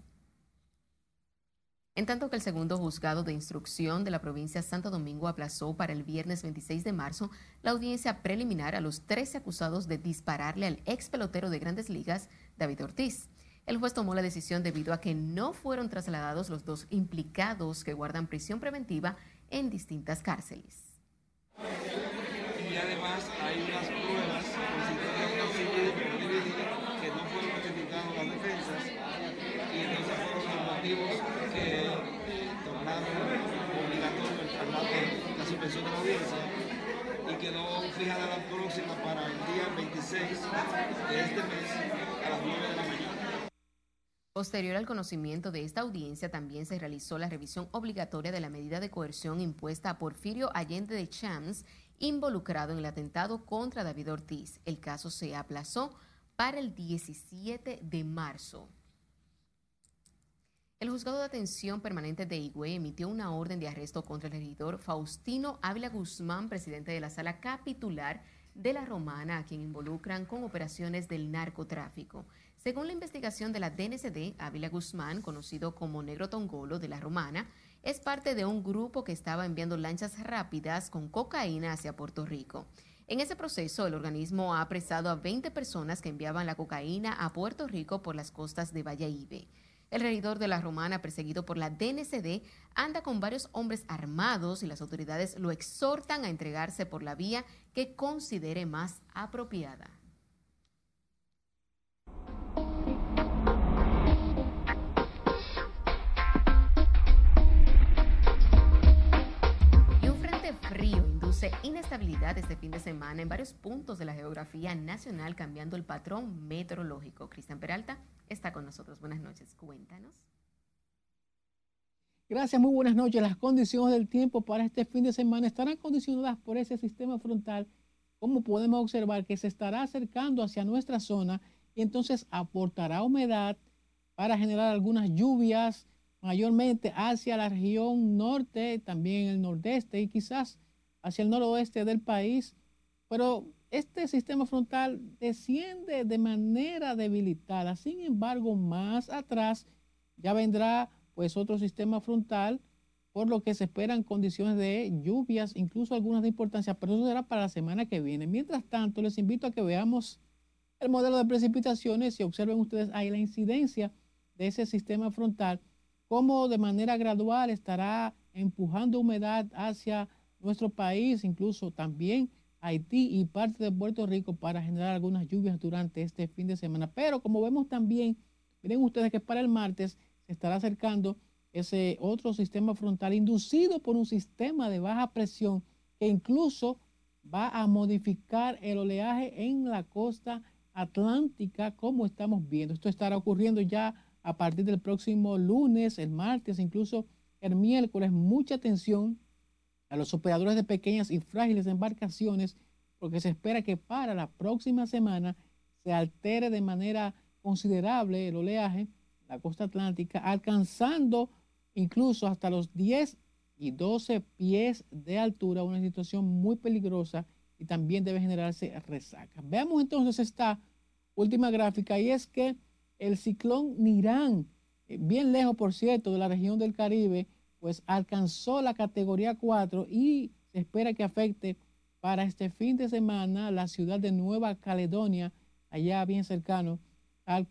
En tanto que el segundo juzgado de instrucción de la provincia de Santo Domingo aplazó para el viernes 26 de marzo la audiencia preliminar a los 13 acusados de dispararle al ex pelotero de grandes ligas, David Ortiz. El juez tomó la decisión debido a que no fueron trasladados los dos implicados que guardan prisión preventiva en distintas cárceles. Y además hay unas pruebas que no fueron notificados las defensas y entonces fueron los motivos que tornaron obligatorio el traslado, la suspensión de la audiencia y quedó fijada la próxima para el día 26 de este mes a las 9 de la. Posterior al conocimiento de esta audiencia, también se realizó la revisión obligatoria de la medida de coerción impuesta a Porfirio Allende de Champs, involucrado en el atentado contra David Ortiz. El caso se aplazó para el 17 de marzo. El juzgado de atención permanente de Higüey emitió una orden de arresto contra el regidor Faustino Ávila Guzmán, presidente de la sala capitular de la Romana, a quien involucran con operaciones del narcotráfico. Según la investigación de la DNCD, Ávila Guzmán, conocido como Negro Tongolo de la Romana, es parte de un grupo que estaba enviando lanchas rápidas con cocaína hacia Puerto Rico. En ese proceso, el organismo ha apresado a 20 personas que enviaban la cocaína a Puerto Rico por las costas de Valladolid. El regidor de la Romana, perseguido por la DNCD, anda con varios hombres armados y las autoridades lo exhortan a entregarse por la vía que considere más apropiada. Inestabilidad este fin de semana en varios puntos de la geografía nacional, cambiando el patrón meteorológico. Cristian Peralta está con nosotros. Buenas noches, cuéntanos. Gracias, muy buenas noches. Las condiciones del tiempo para este fin de semana estarán condicionadas por ese sistema frontal, como podemos observar que se estará acercando hacia nuestra zona y entonces aportará humedad para generar algunas lluvias mayormente hacia la región norte, también el nordeste y quizás hacia el noroeste del país. Pero este sistema frontal desciende de manera debilitada. Sin embargo, más atrás ya vendrá pues otro sistema frontal, por lo que se esperan condiciones de lluvias, incluso algunas de importancia, pero eso será para la semana que viene. Mientras tanto, les invito a que veamos el modelo de precipitaciones y observen ustedes ahí la incidencia de ese sistema frontal cómo de manera gradual estará empujando humedad hacia nuestro país, incluso también Haití y parte de Puerto Rico para generar algunas lluvias durante este fin de semana. Pero como vemos también, miren ustedes que para el martes se estará acercando ese otro sistema frontal inducido por un sistema de baja presión que incluso va a modificar el oleaje en la costa atlántica como estamos viendo. Esto estará ocurriendo ya a partir del próximo lunes, el martes, incluso el miércoles, mucha atención a los operadores de pequeñas y frágiles embarcaciones, porque se espera que para la próxima semana se altere de manera considerable el oleaje, la costa atlántica, alcanzando incluso hasta los 10 y 12 pies de altura, una situación muy peligrosa y también debe generarse resaca. Veamos entonces esta última gráfica y es que el ciclón Nirán eh, bien lejos, por cierto, de la región del Caribe, pues alcanzó la categoría 4 y se espera que afecte para este fin de semana la ciudad de Nueva Caledonia, allá bien cercano al,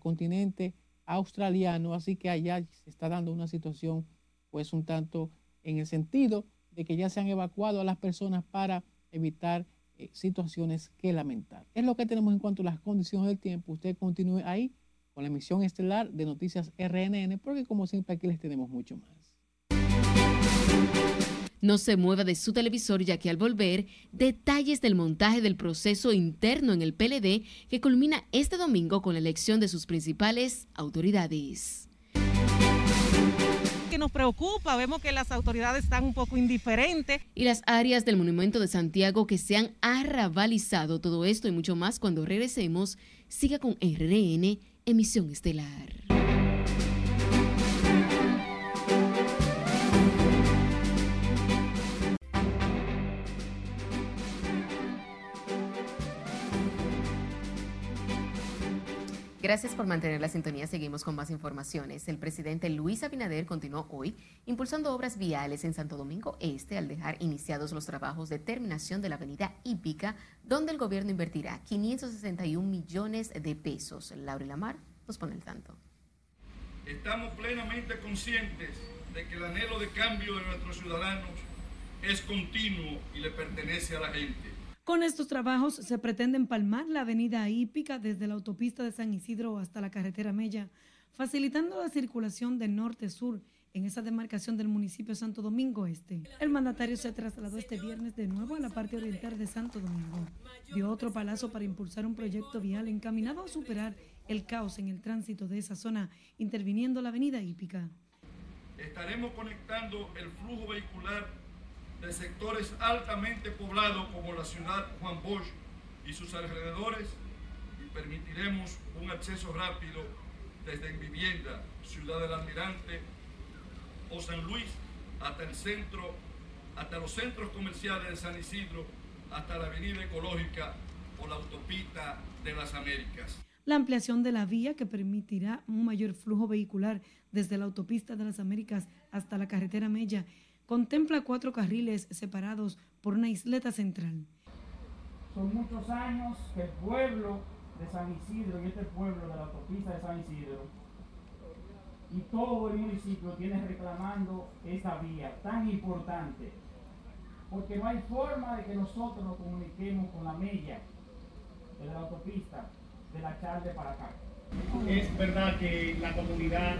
continente australiano. Así que allá se está dando una situación pues un tanto en el sentido de que ya se han evacuado a las personas para evitar eh, situaciones que lamentar. Es lo que tenemos en cuanto a las condiciones del tiempo. Usted continúe ahí con la emisión estelar de Noticias RNN, porque como siempre aquí les tenemos mucho más. No se mueva de su televisor ya que al volver, detalles del montaje del proceso interno en el PLD que culmina este domingo con la elección de sus principales autoridades. Que nos preocupa, vemos que las autoridades están un poco indiferentes. Y las áreas del Monumento de Santiago que se han arrabalizado, todo esto y mucho más cuando regresemos, siga con RN, emisión estelar. Gracias por mantener la sintonía. Seguimos con más informaciones. El presidente Luis Abinader continuó hoy impulsando obras viales en Santo Domingo Este al dejar iniciados los trabajos de terminación de la avenida Hípica, donde el gobierno invertirá 561 millones de pesos. Laura Lamar nos pone el tanto. Estamos plenamente conscientes de que el anhelo de cambio de nuestros ciudadanos es continuo y le pertenece a la gente. Con estos trabajos se pretende empalmar la avenida Hípica desde la autopista de San Isidro hasta la carretera Mella, facilitando la circulación de norte-sur en esa demarcación del municipio Santo Domingo Este. El mandatario se trasladó este viernes de nuevo a la parte oriental de Santo Domingo. Dio otro palazo para impulsar un proyecto vial encaminado a superar el caos en el tránsito de esa zona, interviniendo la avenida Hípica. Estaremos conectando el flujo vehicular de sectores altamente poblados como la ciudad Juan Bosch y sus alrededores y permitiremos un acceso rápido desde Vivienda, Ciudad del Almirante o San Luis hasta el centro, hasta los centros comerciales de San Isidro, hasta la Avenida Ecológica o la autopista de las Américas. La ampliación de la vía que permitirá un mayor flujo vehicular desde la autopista de las Américas hasta la carretera Mella contempla cuatro carriles separados por una isleta central. Son muchos años que el pueblo de San Isidro y este pueblo de la autopista de San Isidro y todo el municipio tiene reclamando esta vía tan importante, porque no hay forma de que nosotros nos comuniquemos con la mella de la autopista de la Charle para acá. Es verdad que la comunidad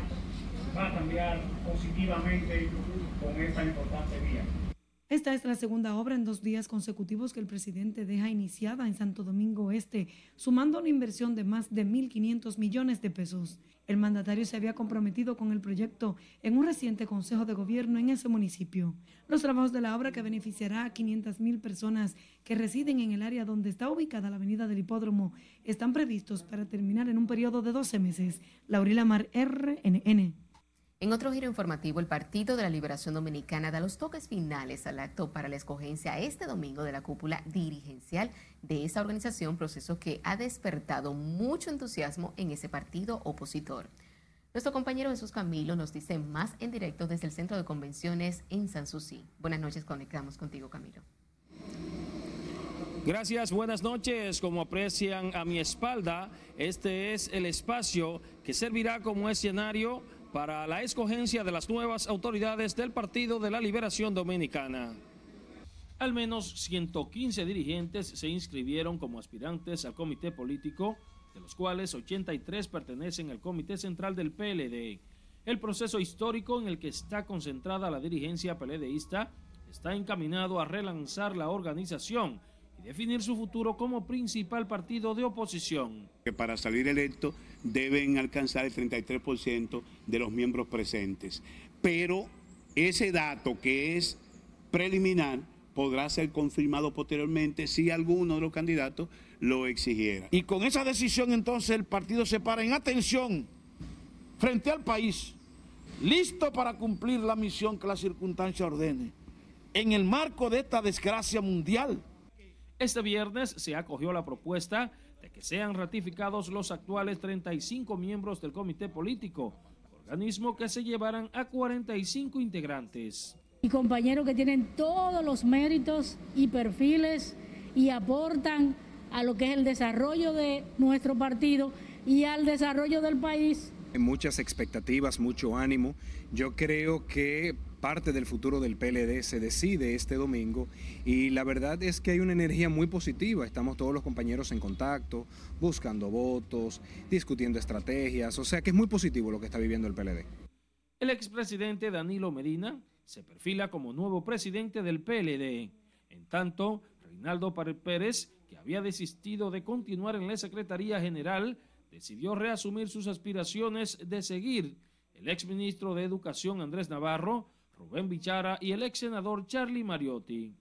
va a cambiar positivamente con esta importante vía. Esta es la segunda obra en dos días consecutivos que el presidente deja iniciada en Santo Domingo Este, sumando una inversión de más de 1.500 millones de pesos. El mandatario se había comprometido con el proyecto en un reciente consejo de gobierno en ese municipio. Los trabajos de la obra que beneficiará a 500.000 personas que residen en el área donde está ubicada la avenida del hipódromo están previstos para terminar en un periodo de 12 meses. Laurila Mar, RNN. En otro giro informativo, el Partido de la Liberación Dominicana da los toques finales al acto para la escogencia este domingo de la cúpula dirigencial de esa organización, proceso que ha despertado mucho entusiasmo en ese partido opositor. Nuestro compañero Jesús Camilo nos dice más en directo desde el Centro de Convenciones en Sanssouci. Buenas noches, conectamos contigo, Camilo. Gracias, buenas noches. Como aprecian a mi espalda, este es el espacio que servirá como escenario para la escogencia de las nuevas autoridades del Partido de la Liberación Dominicana. Al menos 115 dirigentes se inscribieron como aspirantes al comité político, de los cuales 83 pertenecen al comité central del PLD. El proceso histórico en el que está concentrada la dirigencia PLDista está encaminado a relanzar la organización y definir su futuro como principal partido de oposición. Que para salir electo deben alcanzar el 33% de los miembros presentes. Pero ese dato que es preliminar podrá ser confirmado posteriormente si alguno de los candidatos lo exigiera. Y con esa decisión entonces el partido se para en atención frente al país, listo para cumplir la misión que la circunstancia ordene, en el marco de esta desgracia mundial este viernes se acogió la propuesta de que sean ratificados los actuales 35 miembros del comité político, organismo que se llevarán a 45 integrantes. Y compañeros que tienen todos los méritos y perfiles y aportan a lo que es el desarrollo de nuestro partido y al desarrollo del país. Muchas expectativas, mucho ánimo. Yo creo que parte del futuro del PLD se decide este domingo y la verdad es que hay una energía muy positiva. Estamos todos los compañeros en contacto, buscando votos, discutiendo estrategias, o sea que es muy positivo lo que está viviendo el PLD. El expresidente Danilo Medina se perfila como nuevo presidente del PLD. En tanto, Reinaldo Pérez, que había desistido de continuar en la Secretaría General, decidió reasumir sus aspiraciones de seguir el exministro de Educación Andrés Navarro, Rubén Bichara y el ex senador Charlie Mariotti.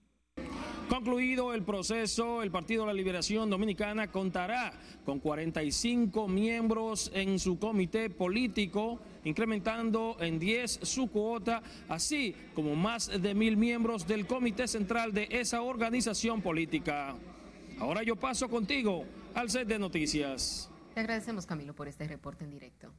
Concluido el proceso, el Partido de la Liberación Dominicana contará con 45 miembros en su comité político, incrementando en 10 su cuota, así como más de mil miembros del comité central de esa organización política. Ahora yo paso contigo al set de noticias. Te agradecemos, Camilo, por este reporte en directo.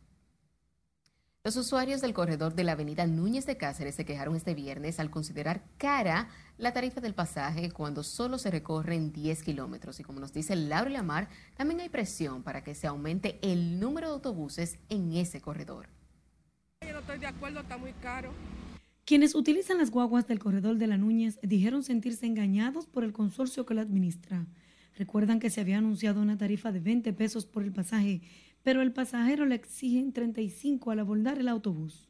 Los usuarios del corredor de la avenida Núñez de Cáceres se quejaron este viernes al considerar cara la tarifa del pasaje cuando solo se recorren 10 kilómetros. Y como nos dice Laura Lamar, también hay presión para que se aumente el número de autobuses en ese corredor. Yo no estoy de acuerdo, está muy caro. Quienes utilizan las guaguas del corredor de la Núñez dijeron sentirse engañados por el consorcio que lo administra. Recuerdan que se había anunciado una tarifa de 20 pesos por el pasaje pero el pasajero le exigen 35 al abordar el autobús.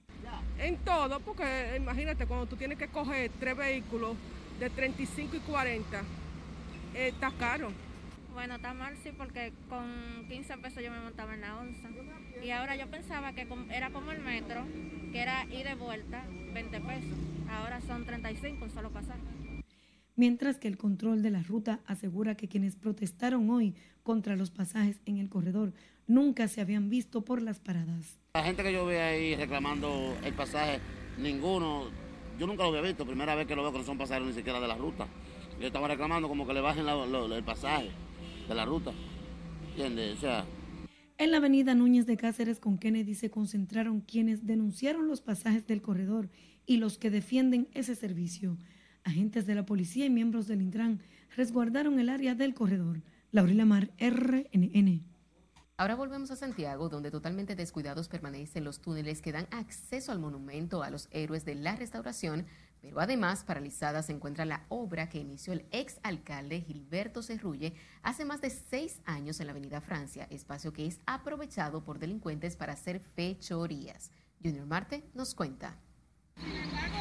En todo, porque imagínate, cuando tú tienes que coger tres vehículos de 35 y 40, eh, está caro. Bueno, está mal, sí, porque con 15 pesos yo me montaba en la onza. Y ahora yo pensaba que era como el metro, que era ir de vuelta, 20 pesos. Ahora son 35 un solo pasaje mientras que el control de la ruta asegura que quienes protestaron hoy contra los pasajes en el corredor nunca se habían visto por las paradas. La gente que yo veo ahí reclamando el pasaje, ninguno, yo nunca lo había visto, primera vez que lo veo que no son pasajeros ni siquiera de la ruta. Yo estaba reclamando como que le bajen el pasaje de la ruta, ¿entiendes? O sea... En la avenida Núñez de Cáceres con Kennedy se concentraron quienes denunciaron los pasajes del corredor y los que defienden ese servicio. Agentes de la policía y miembros del Intran resguardaron el área del corredor. Laurila Mar, RNN. Ahora volvemos a Santiago, donde totalmente descuidados permanecen los túneles que dan acceso al monumento a los héroes de la restauración, pero además paralizada se encuentra la obra que inició el ex alcalde Gilberto Cerrulle hace más de seis años en la Avenida Francia, espacio que es aprovechado por delincuentes para hacer fechorías. Junior Marte nos cuenta.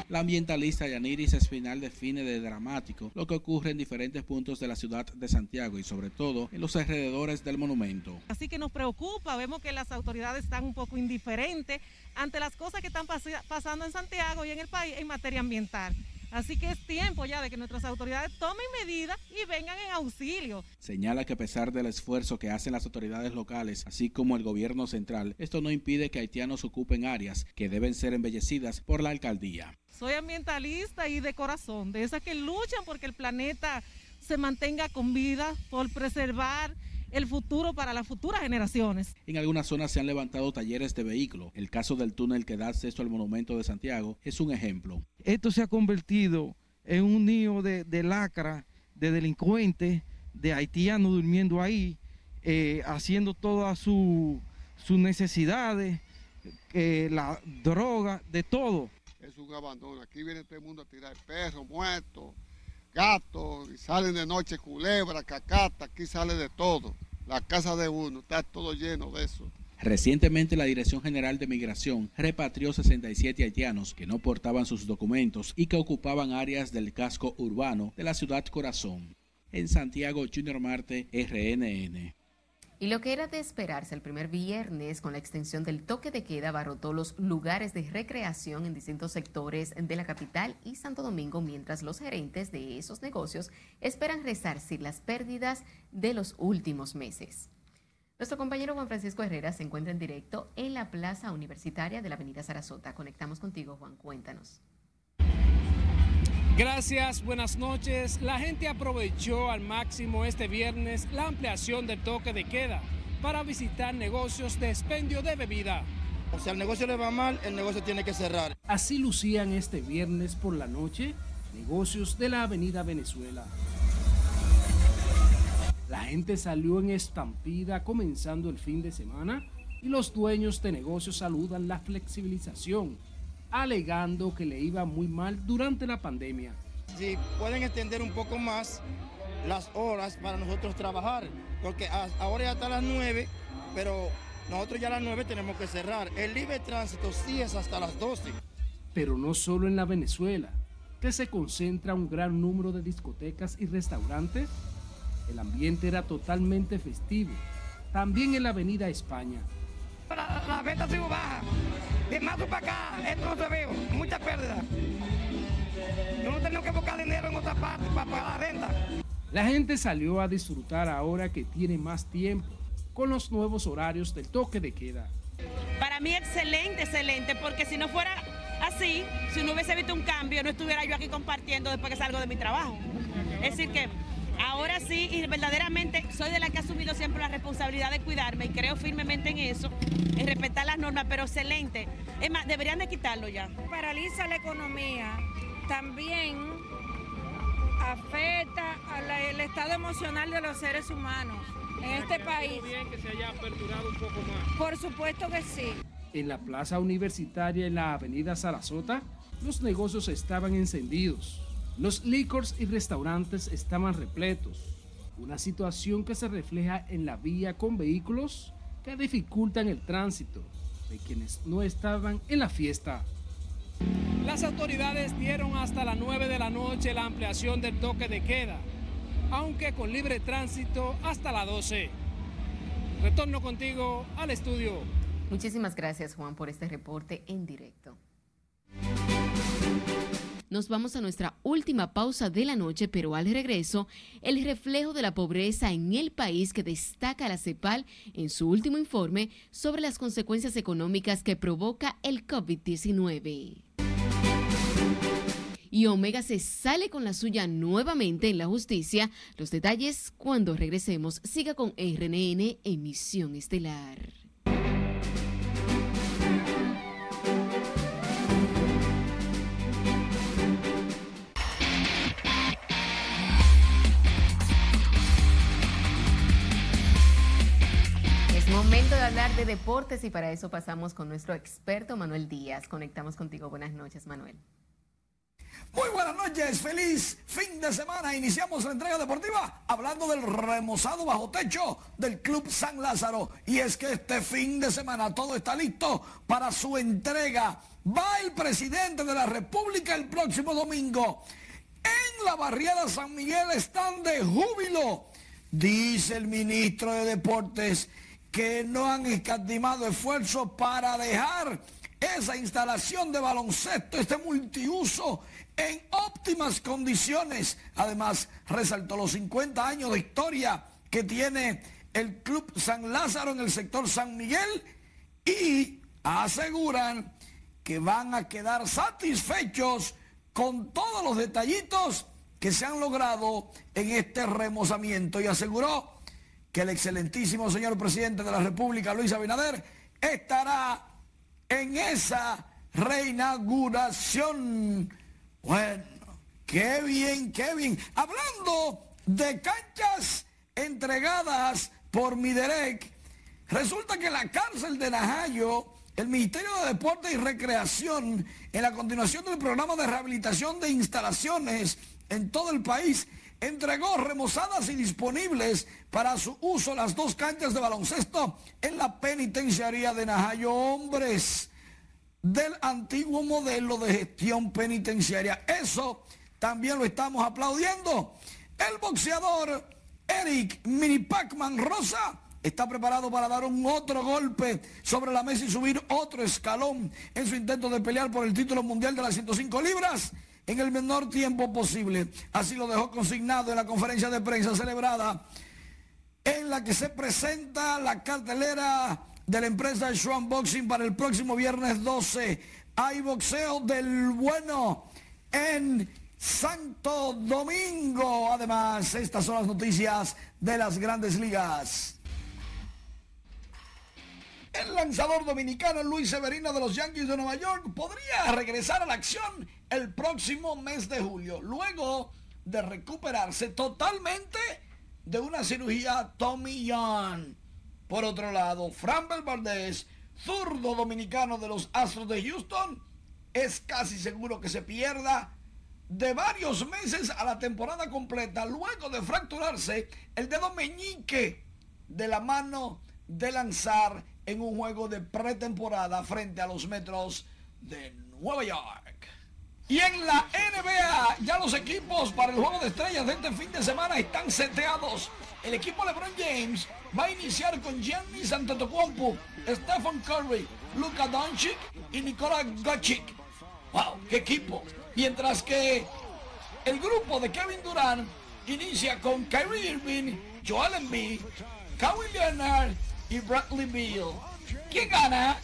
La ambientalista Yaniris Espinal define de dramático lo que ocurre en diferentes puntos de la ciudad de Santiago y sobre todo en los alrededores del monumento. Así que nos preocupa, vemos que las autoridades están un poco indiferentes ante las cosas que están pasando en Santiago y en el país en materia ambiental. Así que es tiempo ya de que nuestras autoridades tomen medidas y vengan en auxilio. Señala que a pesar del esfuerzo que hacen las autoridades locales, así como el gobierno central, esto no impide que haitianos ocupen áreas que deben ser embellecidas por la alcaldía. Soy ambientalista y de corazón, de esas que luchan porque el planeta se mantenga con vida, por preservar el futuro para las futuras generaciones. En algunas zonas se han levantado talleres de vehículos. El caso del túnel que da acceso al monumento de Santiago es un ejemplo. Esto se ha convertido en un nido de, lacra, de delincuentes, de haitianos durmiendo ahí, eh, haciendo todas sus necesidades, eh, la droga, de todo. Es un abandono. Aquí viene todo el mundo a tirar perros muertos gatos, y salen de noche culebra, cacata, aquí sale de todo. La casa de uno está todo lleno de eso. Recientemente la Dirección General de Migración repatrió 67 haitianos que no portaban sus documentos y que ocupaban áreas del casco urbano de la ciudad Corazón. En Santiago, Junior Marte, RNN. Y lo que era de esperarse el primer viernes con la extensión del toque de queda abarrotó los lugares de recreación en distintos sectores de la capital y Santo Domingo, mientras los gerentes de esos negocios esperan resarcir las pérdidas de los últimos meses. Nuestro compañero Juan Francisco Herrera se encuentra en directo en la Plaza Universitaria de la Avenida Sarasota. Conectamos contigo, Juan, cuéntanos. Gracias, buenas noches. La gente aprovechó al máximo este viernes la ampliación del toque de queda para visitar negocios de expendio de bebida. O sea, el negocio le va mal, el negocio tiene que cerrar. Así lucían este viernes por la noche negocios de la Avenida Venezuela. La gente salió en estampida comenzando el fin de semana y los dueños de negocios saludan la flexibilización, alegando que le iba muy mal durante la pandemia. Si pueden extender un poco más las horas para nosotros trabajar, porque ahora ya está las 9, pero nosotros ya a las 9 tenemos que cerrar. El libre tránsito sí es hasta las 12. Pero no solo en la Venezuela, que se concentra un gran número de discotecas y restaurantes, el ambiente era totalmente festivo. También en la Avenida España. La, venta sido baja. De marzo para acá, esto no se ve, mucha pérdida. Yo no tengo que buscar dinero en otra parte para pagar la renta. La gente salió a disfrutar ahora que tiene más tiempo con los nuevos horarios del toque de queda. Para mí excelente, excelente, porque si no fuera así, si no hubiese visto un cambio, no estuviera yo aquí compartiendo después que salgo de mi trabajo. Es decir que ahora sí, y verdaderamente soy de la que ha asumido siempre la responsabilidad de cuidarme y creo firmemente en eso, en respetar las normas, pero excelente. Es más, deberían de quitarlo ya. Paraliza la economía, también afecta al estado emocional de los seres humanos en este país. bien que se haya aperturado un poco más? Por supuesto que sí. En la plaza universitaria en la avenida Sarasota, los negocios estaban encendidos. Los licors y restaurantes estaban repletos. Una situación que se refleja en la vía con vehículos que dificultan el tránsito de quienes no estaban en la fiesta. Las autoridades dieron hasta las 9 de la noche la ampliación del toque de queda, aunque con libre tránsito hasta las 12. Retorno contigo al estudio. Muchísimas gracias Juan por este reporte en directo. Nos vamos a nuestra última pausa de la noche, pero al regreso, el reflejo de la pobreza en el país que destaca la CEPAL en su último informe sobre las consecuencias económicas que provoca el COVID-19 y Omega se sale con la suya nuevamente en la justicia. Los detalles cuando regresemos. Siga con RNN Emisión Estelar. Momento de hablar de deportes y para eso pasamos con nuestro experto Manuel Díaz. Conectamos contigo. Buenas noches, Manuel. Muy buenas noches, feliz fin de semana. Iniciamos la entrega deportiva hablando del remozado bajo techo del Club San Lázaro. Y es que este fin de semana todo está listo para su entrega. Va el presidente de la República el próximo domingo. En la barriada San Miguel están de júbilo. Dice el ministro de Deportes que no han escatimado esfuerzos para dejar esa instalación de baloncesto, este multiuso en óptimas condiciones. Además, resaltó los 50 años de historia que tiene el Club San Lázaro en el sector San Miguel y aseguran que van a quedar satisfechos con todos los detallitos que se han logrado en este remozamiento y aseguró que el excelentísimo señor presidente de la República, Luis Abinader, estará en esa reinauguración bueno, qué bien, qué bien. Hablando de canchas entregadas por Miderec, resulta que la cárcel de Najayo, el Ministerio de Deporte y Recreación, en la continuación del programa de rehabilitación de instalaciones en todo el país, entregó remozadas y disponibles para su uso las dos canchas de baloncesto en la penitenciaría de Najayo Hombres del antiguo modelo de gestión penitenciaria. Eso también lo estamos aplaudiendo. El boxeador Eric Mini Pacman Rosa está preparado para dar un otro golpe sobre la mesa y subir otro escalón en su intento de pelear por el título mundial de las 105 libras en el menor tiempo posible. Así lo dejó consignado en la conferencia de prensa celebrada en la que se presenta la cartelera de la empresa Swan Boxing para el próximo viernes 12. Hay boxeo del bueno en Santo Domingo. Además, estas son las noticias de las grandes ligas. El lanzador dominicano Luis Severino de los Yankees de Nueva York podría regresar a la acción el próximo mes de julio, luego de recuperarse totalmente de una cirugía Tommy Young. Por otro lado, Fran Valdez, zurdo dominicano de los Astros de Houston, es casi seguro que se pierda de varios meses a la temporada completa luego de fracturarse el dedo meñique de la mano de lanzar en un juego de pretemporada frente a los Metros de Nueva York. Y en la NBA ya los equipos para el juego de estrellas de este fin de semana están seteados. El equipo LeBron James va a iniciar con Giannis Antetokounmpo, Stephen Curry, Luka Doncic y Nikola Jokic. ¡Wow! ¡Qué equipo! Mientras que el grupo de Kevin Durant inicia con Kyrie Irving, Joel Embiid, Kawhi Leonard y Bradley Beal. ¿Quién gana?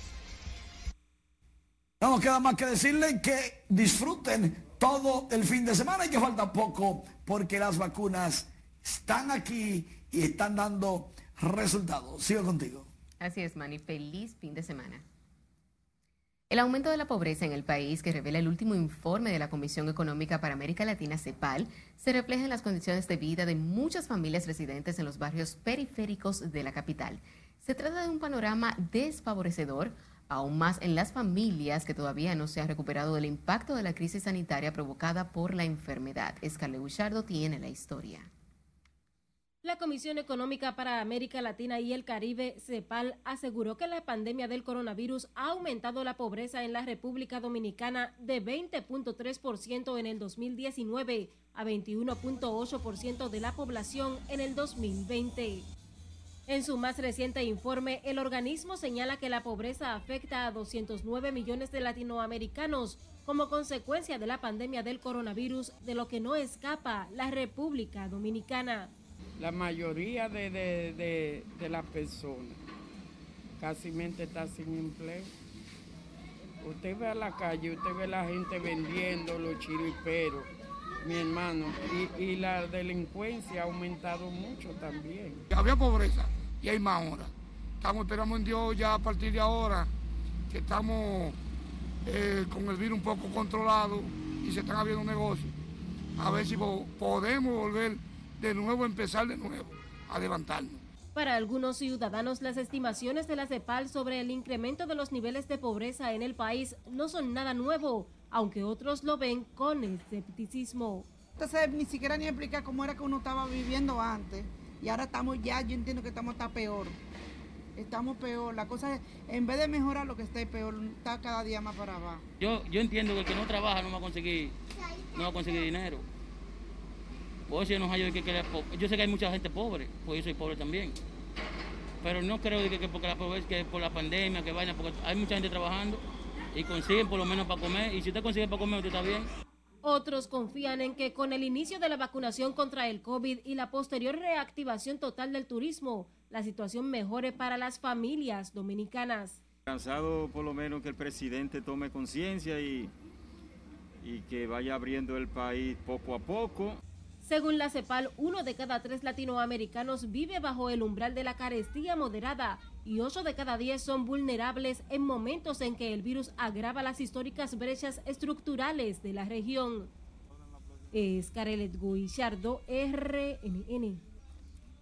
No nos queda más que decirle que disfruten todo el fin de semana y que falta poco porque las vacunas están aquí y están dando resultados. Sigo contigo. Así es, Manny. Feliz fin de semana. El aumento de la pobreza en el país, que revela el último informe de la Comisión Económica para América Latina, CEPAL, se refleja en las condiciones de vida de muchas familias residentes en los barrios periféricos de la capital. Se trata de un panorama desfavorecedor, aún más en las familias que todavía no se han recuperado del impacto de la crisis sanitaria provocada por la enfermedad. Escarle Buchardo tiene la historia. La Comisión Económica para América Latina y el Caribe, CEPAL, aseguró que la pandemia del coronavirus ha aumentado la pobreza en la República Dominicana de 20.3% en el 2019 a 21.8% de la población en el 2020. En su más reciente informe, el organismo señala que la pobreza afecta a 209 millones de latinoamericanos como consecuencia de la pandemia del coronavirus, de lo que no escapa la República Dominicana la mayoría de, las personas casi está sin empleo. Usted ve a la calle, usted ve a la gente vendiendo los chiriperos, mi hermano, y, y, la delincuencia ha aumentado mucho también. Había pobreza y hay más ahora. Estamos, esperando en Dios ya a partir de ahora, que estamos eh, con el virus un poco controlado y se están abriendo negocios. A ver si podemos volver de nuevo empezar de nuevo a levantarnos. Para algunos ciudadanos, las estimaciones de la CEPAL sobre el incremento de los niveles de pobreza en el país no son nada nuevo, aunque otros lo ven con escepticismo. Entonces, ni siquiera ni explicar cómo era que uno estaba viviendo antes. Y ahora estamos ya, yo entiendo que estamos hasta peor. Estamos peor. La cosa es, en vez de mejorar lo que está peor, está cada día más para abajo. Yo, yo entiendo que el que no trabaja no va a conseguir, no va a conseguir dinero yo Yo sé que hay mucha gente pobre, pues yo soy pobre también. Pero no creo que, porque la pobreza, que por la pandemia, que vaya, porque hay mucha gente trabajando y consiguen por lo menos para comer. Y si usted consigue para comer, usted está bien. Otros confían en que con el inicio de la vacunación contra el COVID y la posterior reactivación total del turismo, la situación mejore para las familias dominicanas. Cansado por lo menos que el presidente tome conciencia y, y que vaya abriendo el país poco a poco. Según la CEPAL, uno de cada tres latinoamericanos vive bajo el umbral de la carestía moderada y ocho de cada diez son vulnerables en momentos en que el virus agrava las históricas brechas estructurales de la región. Es Carelet Guillardo, RNN.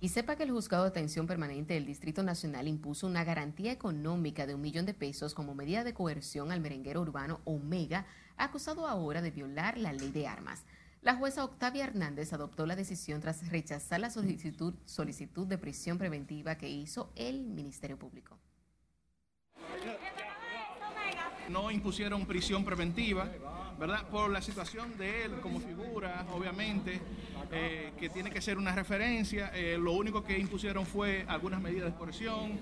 Y sepa que el Juzgado de Atención Permanente del Distrito Nacional impuso una garantía económica de un millón de pesos como medida de coerción al merenguero urbano Omega, acusado ahora de violar la ley de armas. La jueza Octavia Hernández adoptó la decisión tras rechazar la solicitud, solicitud de prisión preventiva que hizo el Ministerio Público. No impusieron prisión preventiva, ¿verdad? Por la situación de él como figura, obviamente, eh, que tiene que ser una referencia. Eh, lo único que impusieron fue algunas medidas de coerción,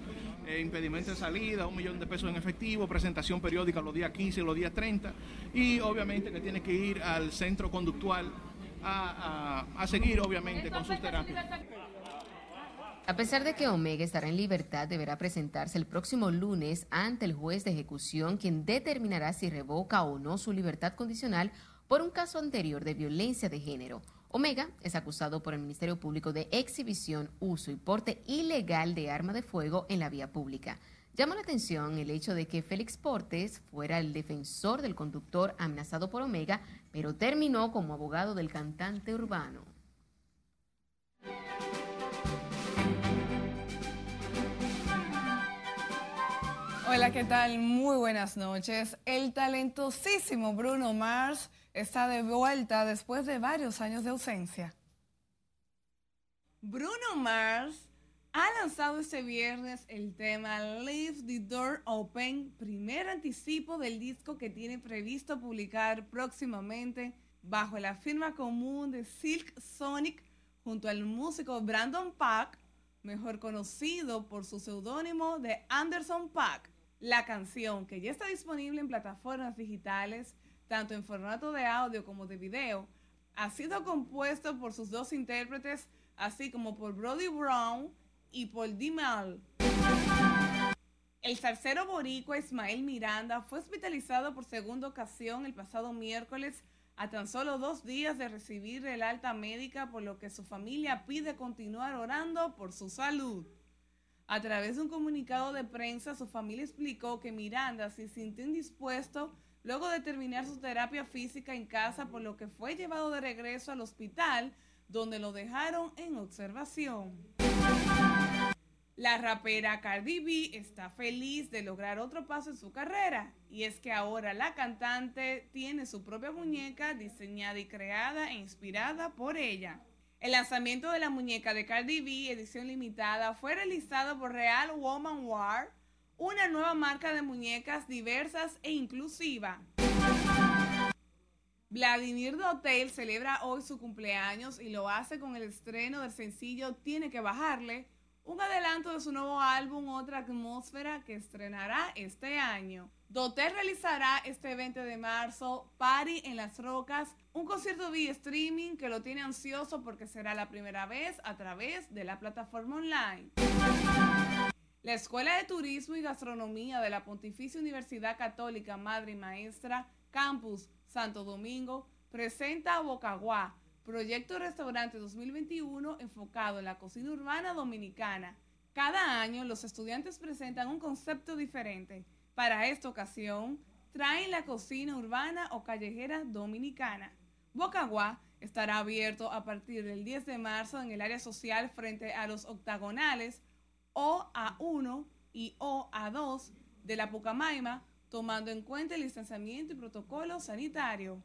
eh, impedimento de salida, un millón de pesos en efectivo, presentación periódica los días 15 y los días 30, y obviamente que tiene que ir al centro conductual a, a seguir, obviamente, con sus terapias. A pesar de que Omega estará en libertad, deberá presentarse el próximo lunes ante el juez de ejecución, quien determinará si revoca o no su libertad condicional por un caso anterior de violencia de género. Omega es acusado por el Ministerio Público de exhibición, uso y porte ilegal de arma de fuego en la vía pública. Llama la atención el hecho de que Félix Portes fuera el defensor del conductor amenazado por Omega, pero terminó como abogado del cantante urbano. Hola, ¿qué tal? Muy buenas noches. El talentosísimo Bruno Mars está de vuelta después de varios años de ausencia. Bruno Mars ha lanzado este viernes el tema Leave the Door Open, primer anticipo del disco que tiene previsto publicar próximamente bajo la firma común de Silk Sonic junto al músico Brandon Pack, mejor conocido por su seudónimo de Anderson Pack. La canción, que ya está disponible en plataformas digitales, tanto en formato de audio como de video, ha sido compuesto por sus dos intérpretes, así como por Brody Brown y por Dimal. El zarcero boricua Ismael Miranda fue hospitalizado por segunda ocasión el pasado miércoles a tan solo dos días de recibir el alta médica, por lo que su familia pide continuar orando por su salud. A través de un comunicado de prensa, su familia explicó que Miranda se sintió indispuesto luego de terminar su terapia física en casa, por lo que fue llevado de regreso al hospital, donde lo dejaron en observación. La rapera Cardi B está feliz de lograr otro paso en su carrera, y es que ahora la cantante tiene su propia muñeca diseñada y creada e inspirada por ella. El lanzamiento de la muñeca de Cardi B, edición limitada, fue realizado por Real Woman War, una nueva marca de muñecas diversas e inclusiva. Vladimir Dotel celebra hoy su cumpleaños y lo hace con el estreno del sencillo Tiene que bajarle, un adelanto de su nuevo álbum Otra Atmósfera que estrenará este año. Dotel realizará este 20 de marzo Party en las Rocas, un concierto vía streaming que lo tiene ansioso porque será la primera vez a través de la plataforma online. La Escuela de Turismo y Gastronomía de la Pontificia Universidad Católica Madre y Maestra, Campus Santo Domingo, presenta Bocaguá, proyecto restaurante 2021 enfocado en la cocina urbana dominicana. Cada año los estudiantes presentan un concepto diferente para esta ocasión, traen la cocina urbana o callejera dominicana. Bocaguá estará abierto a partir del 10 de marzo en el área social frente a los octagonales OA1 y OA2 de la Pucamaima, tomando en cuenta el distanciamiento y protocolo sanitario.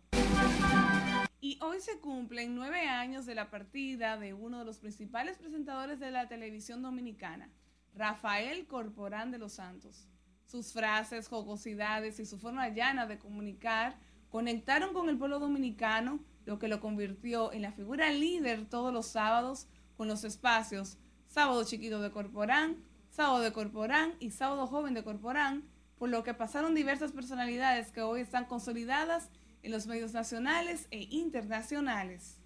Y hoy se cumplen nueve años de la partida de uno de los principales presentadores de la televisión dominicana, Rafael Corporán de los Santos. Sus frases, jocosidades y su forma llana de comunicar conectaron con el pueblo dominicano, lo que lo convirtió en la figura líder todos los sábados con los espacios Sábado Chiquito de Corporán, Sábado de Corporán y Sábado Joven de Corporán, por lo que pasaron diversas personalidades que hoy están consolidadas en los medios nacionales e internacionales.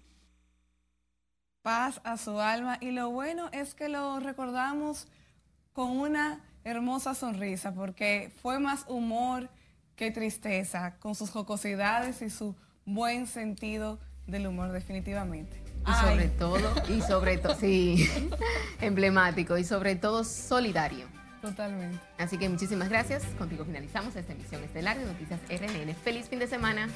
Paz a su alma y lo bueno es que lo recordamos con una hermosa sonrisa, porque fue más humor que tristeza, con sus jocosidades y su buen sentido del humor definitivamente. Y sobre todo, y sobre todo, sí, emblemático y sobre todo solidario. Totalmente. Así que muchísimas gracias. Contigo finalizamos esta emisión estelar de Noticias RNN. Feliz fin de semana.